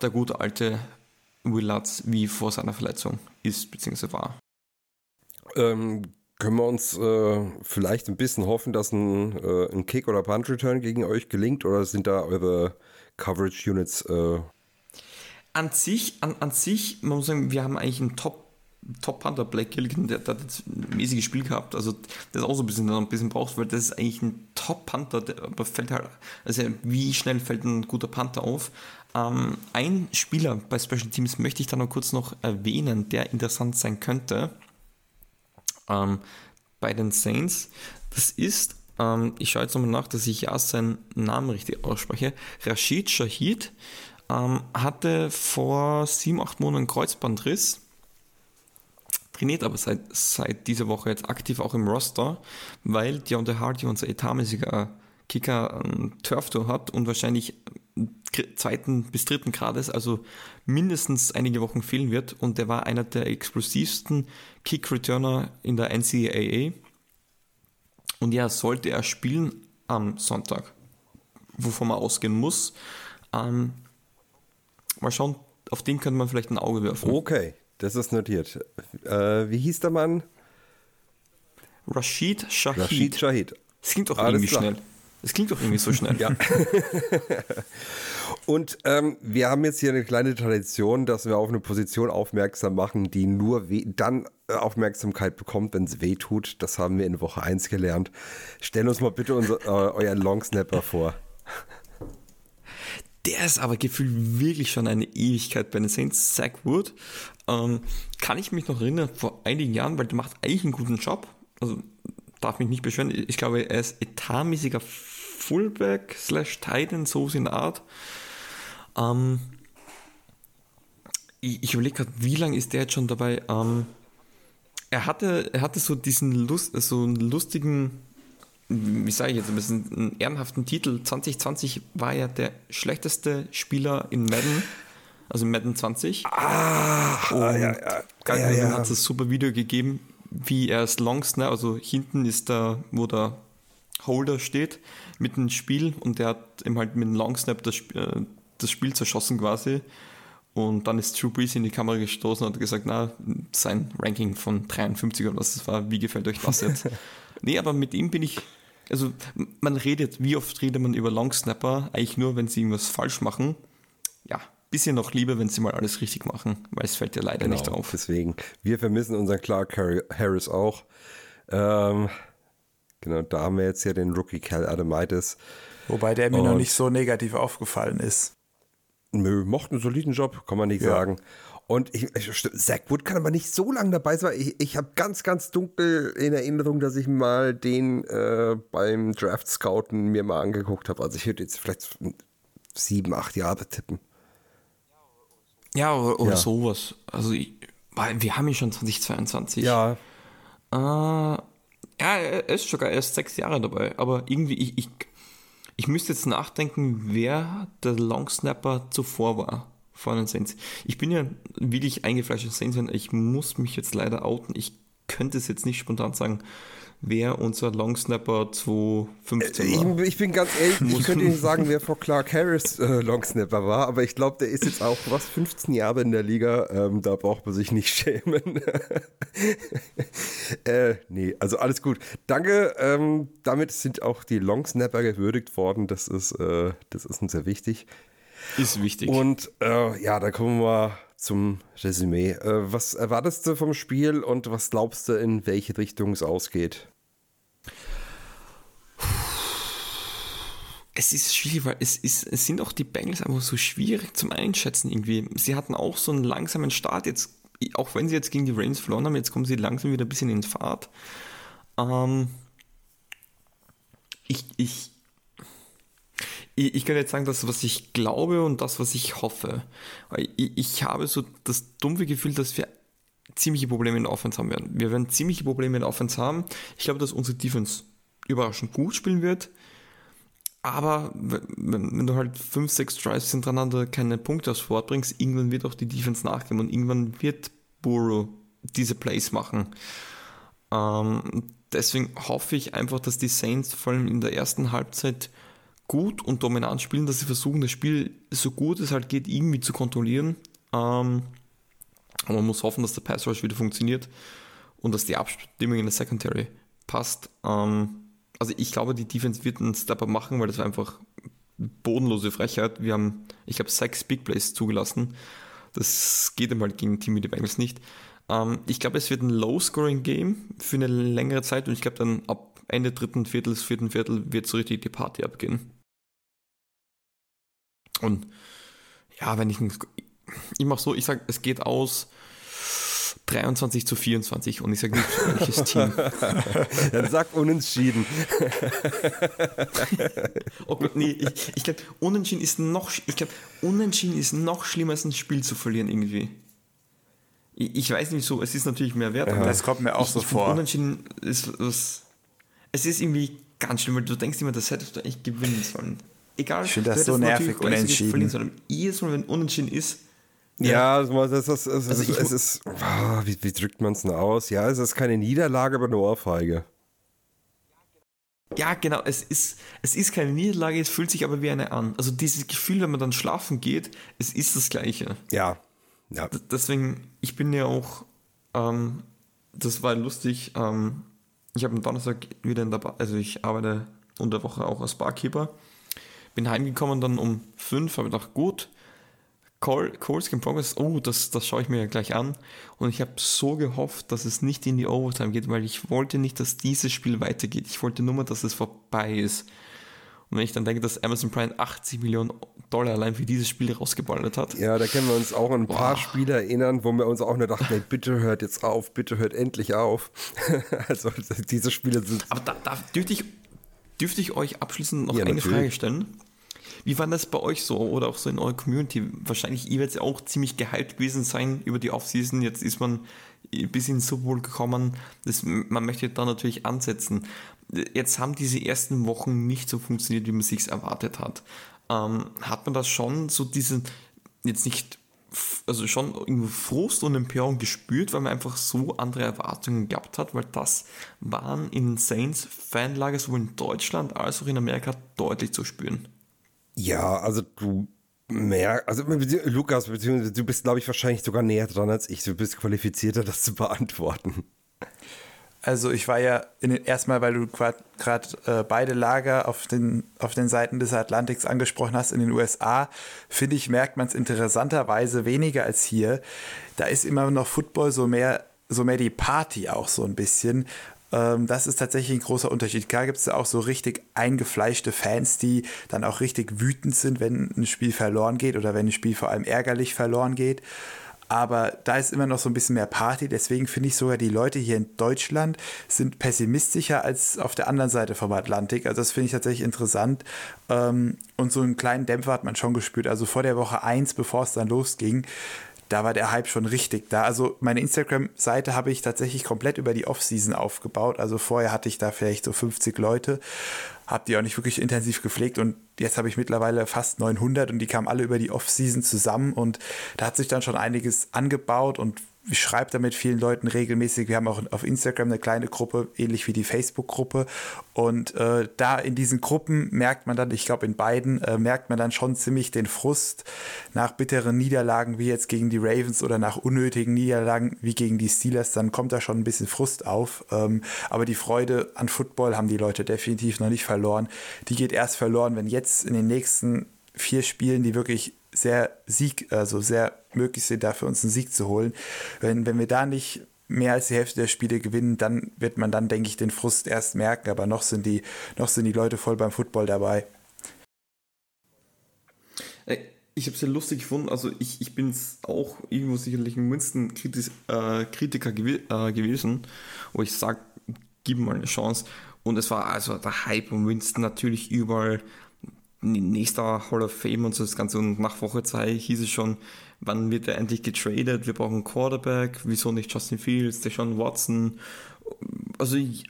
der gute alte Will Lutz wie vor seiner Verletzung ist bzw. war. Ähm, können wir uns äh, vielleicht ein bisschen hoffen, dass ein, äh, ein Kick oder Punt Return gegen euch gelingt oder sind da eure Coverage Units? Äh an sich, an, an sich, man muss sagen, wir haben eigentlich einen Top Top Panther Black Gilligan, der, der, hat jetzt ein mäßiges Spiel gehabt, also ist auch so ein bisschen, ein bisschen brauchst, weil das ist eigentlich ein Top Panther, der, aber fällt halt, also wie schnell fällt ein guter Panther auf? Ähm, ein Spieler bei Special Teams möchte ich da noch kurz noch erwähnen, der interessant sein könnte ähm, bei den Saints. Das ist, ähm, ich schaue jetzt nochmal nach, dass ich ja seinen Namen richtig ausspreche, Rashid Shahid ähm, hatte vor sieben, acht Monaten Kreuzbandriss trainiert aber seit, seit dieser Woche jetzt aktiv auch im Roster, weil Deontay Hardy, unser etatmäßiger Kicker, ein Turf-Tour hat und wahrscheinlich zweiten bis dritten Grades, also mindestens einige Wochen fehlen wird. Und der war einer der explosivsten Kick-Returner in der NCAA. Und ja, sollte er spielen am Sonntag, wovon man ausgehen muss. Ähm, mal schauen, auf den könnte man vielleicht ein Auge werfen. Okay, das ist notiert. Äh, wie hieß der Mann? Rashid Shahid. Rashid Shahid. Das klingt doch Alles irgendwie klar. schnell. Das klingt doch irgendwie so schnell. ja. Und ähm, wir haben jetzt hier eine kleine Tradition, dass wir auf eine Position aufmerksam machen, die nur dann äh, Aufmerksamkeit bekommt, wenn es weh tut. Das haben wir in Woche 1 gelernt. Stell uns mal bitte unser, äh, euren Longsnapper vor. Der ist aber gefühlt wirklich schon eine Ewigkeit bei den Saints. Zach Wood. Ähm, kann ich mich noch erinnern, vor einigen Jahren, weil der macht eigentlich einen guten Job. Also darf mich nicht beschweren. Ich glaube, er ist etatmäßiger Fullback slash Titan, so in der Art. Ähm, ich, ich überlege gerade, wie lange ist der jetzt schon dabei? Ähm, er hatte, er hatte so diesen Lust, so einen lustigen wie sage ich jetzt, ein bisschen einen ehrenhaften Titel. 2020 war er der schlechteste Spieler in Madden, also in Madden 20. Ah, und ja, ja. ja, ja. hat es ein super Video gegeben, wie er es Longs, ne, also hinten ist da, wo der Holder steht, mit dem Spiel und der hat ihm halt mit dem Longsnap das, äh, das Spiel zerschossen quasi. Und dann ist Drew Brees in die Kamera gestoßen und hat gesagt, na, sein Ranking von 53 oder was das war, wie gefällt euch das jetzt? nee, aber mit ihm bin ich also man redet, wie oft redet man über Longsnapper? Eigentlich nur, wenn sie irgendwas falsch machen. Ja, bisschen noch lieber, wenn sie mal alles richtig machen, weil es fällt ja leider genau, nicht auf. Deswegen, wir vermissen unseren Clark Harris auch. Ähm, genau, da haben wir jetzt ja den Rookie Cal Adamitis. Wobei der mir Und noch nicht so negativ aufgefallen ist. Nö, mocht einen soliden Job, kann man nicht ja. sagen. Und ich, Zach Wood kann aber nicht so lange dabei sein. Ich, ich habe ganz, ganz dunkel in Erinnerung, dass ich mal den äh, beim Draft Scouten mir mal angeguckt habe. Also ich würde jetzt vielleicht sieben, acht Jahre tippen. Ja, oder, oder ja. sowas. Also ich, wir haben ihn schon 2022. Ja. Äh, ja, er ist sogar erst sechs Jahre dabei. Aber irgendwie, ich, ich, ich müsste jetzt nachdenken, wer der Longsnapper zuvor war von den Saints. Ich bin ja wirklich eingefleischter Saints-Fan. Ich muss mich jetzt leider outen. Ich könnte es jetzt nicht spontan sagen, wer unser Longsnapper 2015 äh, war. Ich, ich bin ganz ehrlich, ich könnte nicht sagen, wer vor Clark Harris äh, Longsnapper war, aber ich glaube, der ist jetzt auch was 15 Jahre in der Liga. Ähm, da braucht man sich nicht schämen. äh, nee, also alles gut. Danke. Ähm, damit sind auch die Longsnapper gewürdigt worden. Das ist, äh, das ist uns sehr wichtig. Ist wichtig. Und äh, ja, da kommen wir zum Resümee. Äh, was erwartest du vom Spiel und was glaubst du, in welche Richtung es ausgeht? Es ist schwierig, weil es, ist, es sind auch die Bengals einfach so schwierig zum Einschätzen irgendwie. Sie hatten auch so einen langsamen Start jetzt auch wenn sie jetzt gegen die Ravens verloren haben, jetzt kommen sie langsam wieder ein bisschen in Fahrt. Ähm, ich, ich, ich, ich kann jetzt sagen, das, was ich glaube und das, was ich hoffe. Ich, ich habe so das dumpfe Gefühl, dass wir ziemliche Probleme in der Offense haben werden. Wir werden ziemliche Probleme in der Offense haben. Ich glaube, dass unsere Defense überraschend gut spielen wird. Aber wenn, wenn, du halt 5, 6 Drives hintereinander keine Punkte aufs Wort bringst, irgendwann wird auch die Defense nachgeben und irgendwann wird Burrow diese Plays machen. Ähm, deswegen hoffe ich einfach, dass die Saints vor allem in der ersten Halbzeit gut und dominant spielen, dass sie versuchen, das Spiel so gut es halt geht, irgendwie zu kontrollieren. Ähm, aber man muss hoffen, dass der Pass Rush wieder funktioniert und dass die Abstimmung in der Secondary passt. Ähm, also ich glaube, die Defense wird einen Step-Up machen, weil das war einfach bodenlose Frechheit. Wir haben, ich habe sechs Big Plays zugelassen. Das geht einmal gegen Team wie die Bengals nicht. Ähm, ich glaube, es wird ein Low-Scoring-Game für eine längere Zeit und ich glaube dann ab Ende dritten Viertels, vierten Viertel wird so richtig die Party abgehen. Und ja, wenn ich, ich mache so, ich sage, es geht aus 23 zu 24 und ich sage nicht, welches Team. Dann sag unentschieden. oh Gott, nee, ich, ich glaube, unentschieden ist noch, ich glaube, unentschieden ist noch schlimmer als ein Spiel zu verlieren irgendwie. Ich, ich weiß nicht so, es ist natürlich mehr wert. Ja. Das kommt mir auch ich, so ich vor. Unentschieden ist was, es ist irgendwie ganz schlimm, weil du denkst immer, das hättest du eigentlich gewinnen sollen. Egal, ich finde das so nervig, unentschieden. Sollen. Jedes Mal, wenn unentschieden ist, ja, ja das, das, das, also ich, es ist, oh, wie, wie, drückt man es denn aus? Ja, es ist keine Niederlage, aber eine Ohrfeige. Ja, genau, es ist, es ist keine Niederlage, es fühlt sich aber wie eine an. Also dieses Gefühl, wenn man dann schlafen geht, es ist das Gleiche. Ja, ja. D deswegen, ich bin ja auch, ähm, das war lustig, ähm, ich habe am Donnerstag wieder in der Bar, also ich arbeite unter Woche auch als Barkeeper, bin heimgekommen dann um fünf, habe gedacht, gut, Coles gegen Progress, oh, das, das schaue ich mir ja gleich an. Und ich habe so gehofft, dass es nicht in die Overtime geht, weil ich wollte nicht, dass dieses Spiel weitergeht. Ich wollte nur mal, dass es vorbei ist. Und wenn ich dann denke, dass Amazon Prime 80 Millionen Dollar allein für dieses Spiel rausgeballert hat. Ja, da können wir uns auch an ein paar Spiele erinnern, wo wir uns auch nur dachten, hey, bitte hört jetzt auf, bitte hört endlich auf. also diese Spiele sind. Aber da, da dürfte, ich, dürfte ich euch abschließend noch ja, eine natürlich. Frage stellen? Wie war das bei euch so oder auch so in eurer Community? Wahrscheinlich, ihr werdet ja auch ziemlich gehypt gewesen sein über die Offseason. Jetzt ist man bis ins Super Bowl gekommen. Das, man möchte da natürlich ansetzen. Jetzt haben diese ersten Wochen nicht so funktioniert, wie man sich erwartet hat. Ähm, hat man das schon so diesen, jetzt nicht, also schon irgendwo Frust und Empörung gespürt, weil man einfach so andere Erwartungen gehabt hat, weil das waren in Saints Fanlager sowohl in Deutschland als auch in Amerika deutlich zu spüren. Ja, also du mehr, also Lukas, beziehungsweise du bist, glaube ich, wahrscheinlich sogar näher dran als ich. Du bist qualifizierter, das zu beantworten. Also ich war ja erstmal, weil du gerade äh, beide Lager auf den, auf den Seiten des Atlantiks angesprochen hast in den USA, finde ich, merkt man es interessanterweise weniger als hier. Da ist immer noch Football so mehr, so mehr die Party auch so ein bisschen. Ähm, das ist tatsächlich ein großer Unterschied. Klar gibt es auch so richtig eingefleischte Fans, die dann auch richtig wütend sind, wenn ein Spiel verloren geht oder wenn ein Spiel vor allem ärgerlich verloren geht. Aber da ist immer noch so ein bisschen mehr Party. Deswegen finde ich sogar, die Leute hier in Deutschland sind pessimistischer als auf der anderen Seite vom Atlantik. Also das finde ich tatsächlich interessant. Ähm, und so einen kleinen Dämpfer hat man schon gespürt. Also vor der Woche 1, bevor es dann losging, da war der Hype schon richtig da. Also meine Instagram-Seite habe ich tatsächlich komplett über die Off-Season aufgebaut. Also vorher hatte ich da vielleicht so 50 Leute, habe die auch nicht wirklich intensiv gepflegt und jetzt habe ich mittlerweile fast 900 und die kamen alle über die Off-Season zusammen und da hat sich dann schon einiges angebaut und schreibe da mit vielen Leuten regelmäßig. Wir haben auch auf Instagram eine kleine Gruppe, ähnlich wie die Facebook-Gruppe. Und äh, da in diesen Gruppen merkt man dann, ich glaube in beiden, äh, merkt man dann schon ziemlich den Frust nach bitteren Niederlagen wie jetzt gegen die Ravens oder nach unnötigen Niederlagen wie gegen die Steelers. Dann kommt da schon ein bisschen Frust auf. Ähm, aber die Freude an Football haben die Leute definitiv noch nicht verloren. Die geht erst verloren, wenn jetzt in den nächsten vier Spielen, die wirklich sehr Sieg, also sehr möglich sind, da für uns einen Sieg zu holen. Wenn, wenn wir da nicht mehr als die Hälfte der Spiele gewinnen, dann wird man dann, denke ich, den Frust erst merken, aber noch sind die, noch sind die Leute voll beim Football dabei. Ich habe es ja lustig gefunden. Also ich, ich bin auch irgendwo sicherlich ein Winston-Kritiker äh, äh, gewesen, wo ich sage, gib mal eine Chance. Und es war also der Hype um Winston natürlich überall. Nächster Hall of Fame und so das Ganze. Und nach Woche 2 hieß es schon, wann wird er endlich getradet? Wir brauchen einen Quarterback. Wieso nicht Justin Fields, Deshaun Watson? Also ich,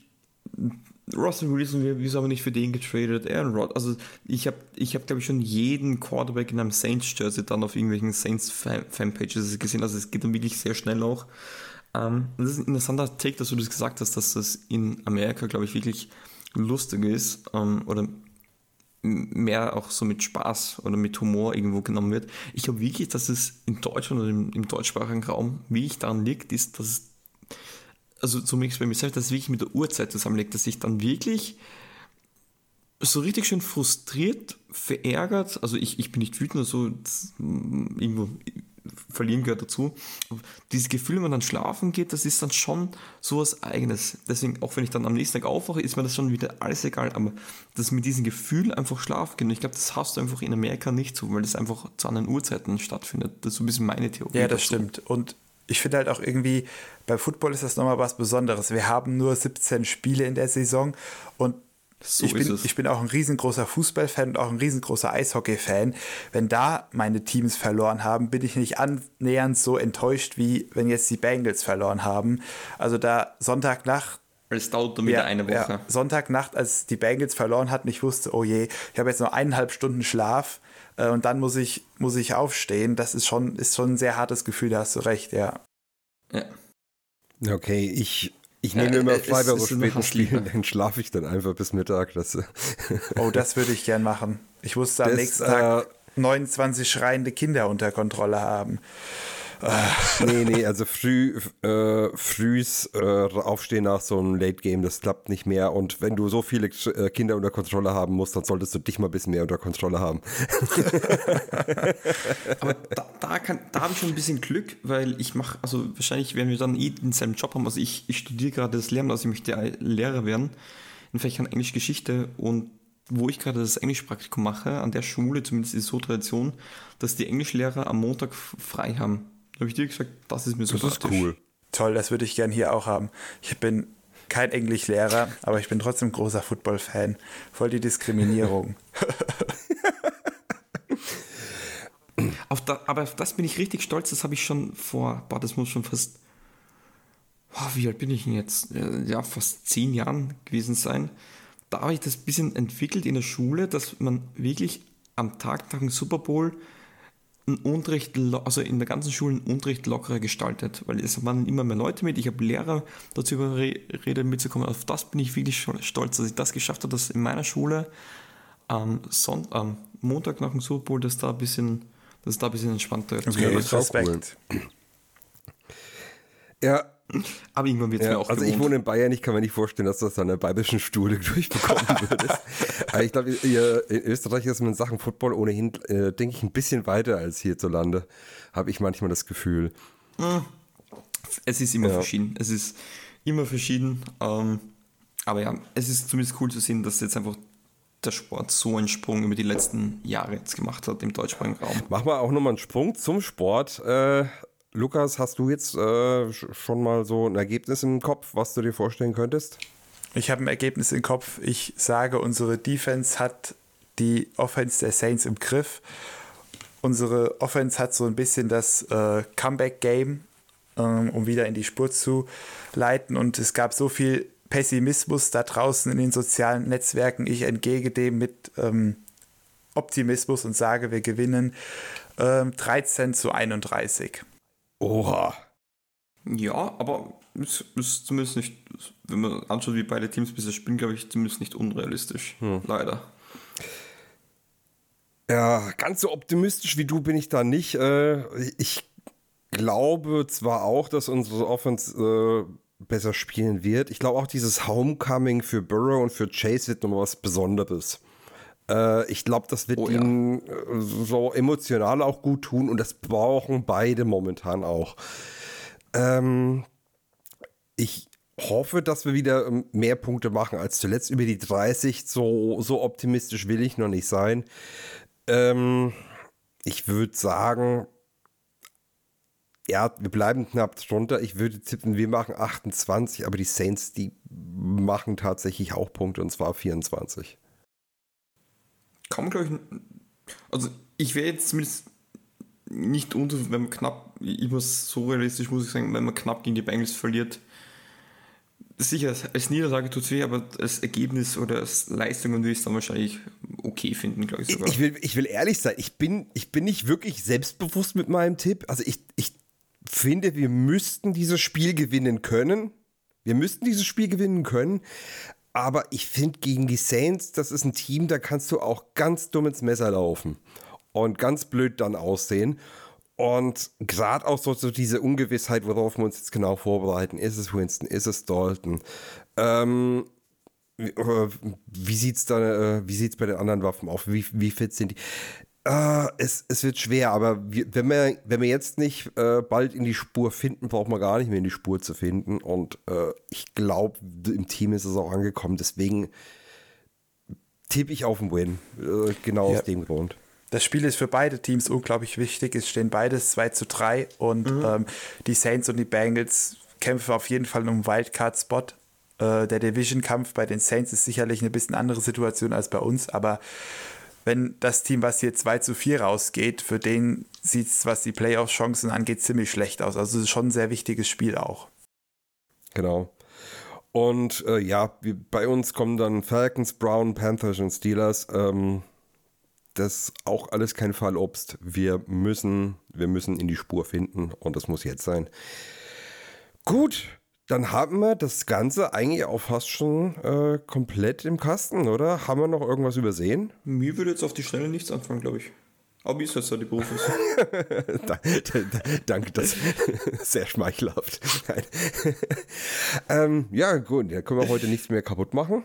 Russell Wilson, wieso haben wir nicht für den getradet? Aaron Rod. Also ich habe, ich hab, glaube ich, schon jeden Quarterback in einem Saints-Jersey dann auf irgendwelchen Saints-Fanpages gesehen. Also es geht dann wirklich sehr schnell auch. Ähm, das ist ein interessanter Take, dass du das gesagt hast, dass das in Amerika, glaube ich, wirklich lustig ist ähm, oder mehr auch so mit Spaß oder mit Humor irgendwo genommen wird. Ich glaube wirklich, dass es in Deutschland oder im, im deutschsprachigen Raum wirklich daran liegt, ist, dass es also zumindest bei mir selbst, dass es wirklich mit der Uhrzeit zusammenlegt, dass ich dann wirklich so richtig schön frustriert, verärgert, also ich, ich bin nicht wütend, so mm, irgendwo verlieren gehört dazu. dieses Gefühl, wenn man dann schlafen geht, das ist dann schon so was Eigenes. Deswegen, auch wenn ich dann am nächsten Tag aufwache, ist mir das schon wieder alles egal. Aber das mit diesem Gefühl einfach schlafen gehen, ich glaube, das hast du einfach in Amerika nicht so, weil das einfach zu anderen Uhrzeiten stattfindet. Das ist so ein bisschen meine Theorie. Ja, das dazu. stimmt. Und ich finde halt auch irgendwie, bei Football ist das nochmal was Besonderes. Wir haben nur 17 Spiele in der Saison und so ich, bin, ich bin auch ein riesengroßer Fußballfan und auch ein riesengroßer Eishockey-Fan. Wenn da meine Teams verloren haben, bin ich nicht annähernd so enttäuscht, wie wenn jetzt die Bengals verloren haben. Also da Sonntagnacht. Es dauert dann wieder ja, eine Woche. Ja, Sonntagnacht, als die Bengals verloren hatten, ich wusste, oh je, ich habe jetzt noch eineinhalb Stunden Schlaf äh, und dann muss ich, muss ich aufstehen. Das ist schon, ist schon ein sehr hartes Gefühl, da hast du recht, ja. Ja. Okay, ich ich nehme ja, immer frei bei späten Spielen, dann schlafe ich dann einfach bis Mittag. Das oh, das würde ich gern machen. Ich musste am das, nächsten Tag äh, 29 schreiende Kinder unter Kontrolle haben. Nee, nee, also früh, äh, frühs äh, aufstehen nach so einem Late Game, das klappt nicht mehr. Und wenn du so viele äh, Kinder unter Kontrolle haben musst, dann solltest du dich mal ein bisschen mehr unter Kontrolle haben. Aber da, da, kann, da habe ich schon ein bisschen Glück, weil ich mache, also wahrscheinlich werden wir dann eh denselben Job haben. Also ich, ich studiere gerade das Lehramt, also ich möchte Lehrer werden in Fächern Englisch Geschichte und wo ich gerade das Englischpraktikum mache, an der Schule zumindest ist es so Tradition, dass die Englischlehrer am Montag frei haben habe ich dir gesagt, das ist mir so Das ist cool. Toll, das würde ich gern hier auch haben. Ich bin kein Englischlehrer, aber ich bin trotzdem großer Football-Fan. Voll die Diskriminierung. auf da, aber auf das bin ich richtig stolz. Das habe ich schon vor, boah, das muss schon fast, oh, wie alt bin ich denn jetzt? Ja, fast zehn Jahren gewesen sein. Da habe ich das ein bisschen entwickelt in der Schule, dass man wirklich am Tag nach dem Super Bowl einen Unterricht, also in der ganzen Schule einen Unterricht lockerer gestaltet, weil es waren immer mehr Leute mit, ich habe Lehrer dazu überredet mitzukommen. Auf das bin ich wirklich stolz, dass ich das geschafft habe, dass in meiner Schule am, Son am Montag nach dem Super Bowl, dass da ein bisschen, dass da ein bisschen entspannter okay, okay, Respekt. Cool. Ja, aber irgendwann wird es ja, mir auch Also gewohnt. ich wohne in Bayern, ich kann mir nicht vorstellen, dass du das an der bayerischen Stuhle durchbekommen würdest. Aber ich glaube, in Österreich ist man in Sachen Football ohnehin, äh, denke ich, ein bisschen weiter als hierzulande. Habe ich manchmal das Gefühl. Hm. Es ist immer ja. verschieden. Es ist immer verschieden. Ähm, aber ja, es ist zumindest cool zu sehen, dass jetzt einfach der Sport so einen Sprung über die letzten Jahre jetzt gemacht hat im deutschsprachigen Raum. Machen wir auch nochmal einen Sprung zum Sport. Äh, Lukas, hast du jetzt äh, schon mal so ein Ergebnis im Kopf, was du dir vorstellen könntest? Ich habe ein Ergebnis im Kopf. Ich sage, unsere Defense hat die Offense der Saints im Griff. Unsere Offense hat so ein bisschen das äh, Comeback-Game, ähm, um wieder in die Spur zu leiten. Und es gab so viel Pessimismus da draußen in den sozialen Netzwerken. Ich entgege dem mit ähm, Optimismus und sage, wir gewinnen ähm, 13 zu 31. Oha. Ja, aber es ist zumindest nicht, wenn man anschaut, wie beide Teams bisher spielen, glaube ich, zumindest nicht unrealistisch. Hm. Leider. Ja, ganz so optimistisch wie du bin ich da nicht. Äh, ich glaube zwar auch, dass unsere Offense äh, besser spielen wird. Ich glaube auch dieses Homecoming für Burrow und für Chase wird nochmal was Besonderes. Äh, ich glaube, das wird oh, ihnen ja. Äh, so emotional auch gut tun und das brauchen beide momentan auch. Ähm, ich hoffe, dass wir wieder ähm, mehr Punkte machen als zuletzt über die 30. So, so optimistisch will ich noch nicht sein. Ähm, ich würde sagen, ja, wir bleiben knapp drunter. Ich würde tippen, wir machen 28, aber die Saints, die machen tatsächlich auch Punkte und zwar 24. Kann man, glaube ich, also ich wäre jetzt zumindest nicht unter, wenn man knapp, ich muss so realistisch muss ich sagen, wenn man knapp gegen die Bengals verliert, sicher, als Niederlage tut es weh, aber als Ergebnis oder als Leistung würde ich es dann wahrscheinlich okay finden, glaube ich sogar. Ich will, ich will ehrlich sein, ich bin, ich bin nicht wirklich selbstbewusst mit meinem Tipp. Also ich, ich finde, wir müssten dieses Spiel gewinnen können. Wir müssten dieses Spiel gewinnen können. Aber ich finde, gegen die Saints, das ist ein Team, da kannst du auch ganz dumm ins Messer laufen und ganz blöd dann aussehen. Und gerade auch so, so, diese Ungewissheit, worauf wir uns jetzt genau vorbereiten. Ist es Winston? Ist es Dalton? Ähm, wie, äh, wie sieht es äh, bei den anderen Waffen auf? Wie, wie fit sind die? Äh, es, es wird schwer, aber wir, wenn, wir, wenn wir jetzt nicht äh, bald in die Spur finden, braucht man gar nicht mehr in die Spur zu finden. Und äh, ich glaube, im Team ist es auch angekommen. Deswegen tippe ich auf den Win. Äh, genau ja. aus dem Grund. Das Spiel ist für beide Teams unglaublich wichtig. Es stehen beides 2 zu 3 und mhm. ähm, die Saints und die Bengals kämpfen auf jeden Fall um einen Wildcard-Spot. Äh, der Division-Kampf bei den Saints ist sicherlich eine bisschen andere Situation als bei uns, aber wenn das Team, was hier 2 zu 4 rausgeht, für den sieht es, was die Playoff-Chancen angeht, ziemlich schlecht aus. Also es ist schon ein sehr wichtiges Spiel auch. Genau. Und äh, ja, bei uns kommen dann Falcons, Brown, Panthers und Steelers. Ähm, das auch alles kein Fallobst. Wir müssen, wir müssen in die Spur finden und das muss jetzt sein. Gut, dann haben wir das Ganze eigentlich auch fast schon äh, komplett im Kasten, oder? Haben wir noch irgendwas übersehen? Mir würde jetzt auf die Schnelle nichts anfangen, glaube ich. Aber wie ist das da die Berufung? Danke, das sehr schmeichelhaft. ähm, ja, gut, da können wir heute nichts mehr kaputt machen.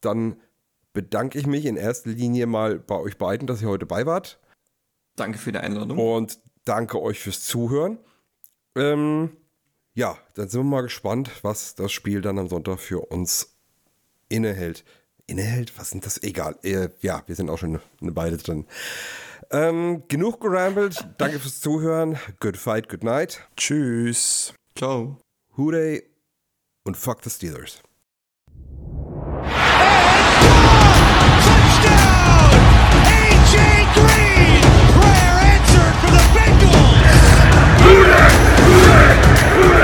Dann bedanke ich mich in erster Linie mal bei euch beiden, dass ihr heute bei wart. Danke für die Einladung. Und danke euch fürs Zuhören. Ähm, ja, dann sind wir mal gespannt, was das Spiel dann am Sonntag für uns innehält. Innehält? Was sind das? Egal. Äh, ja, wir sind auch schon eine Weile drin. Ähm, genug gerambelt. Danke fürs Zuhören. Good fight, good night. Tschüss. Ciao. Hooray und fuck the Steelers. Hooray! Hooray! Hooray!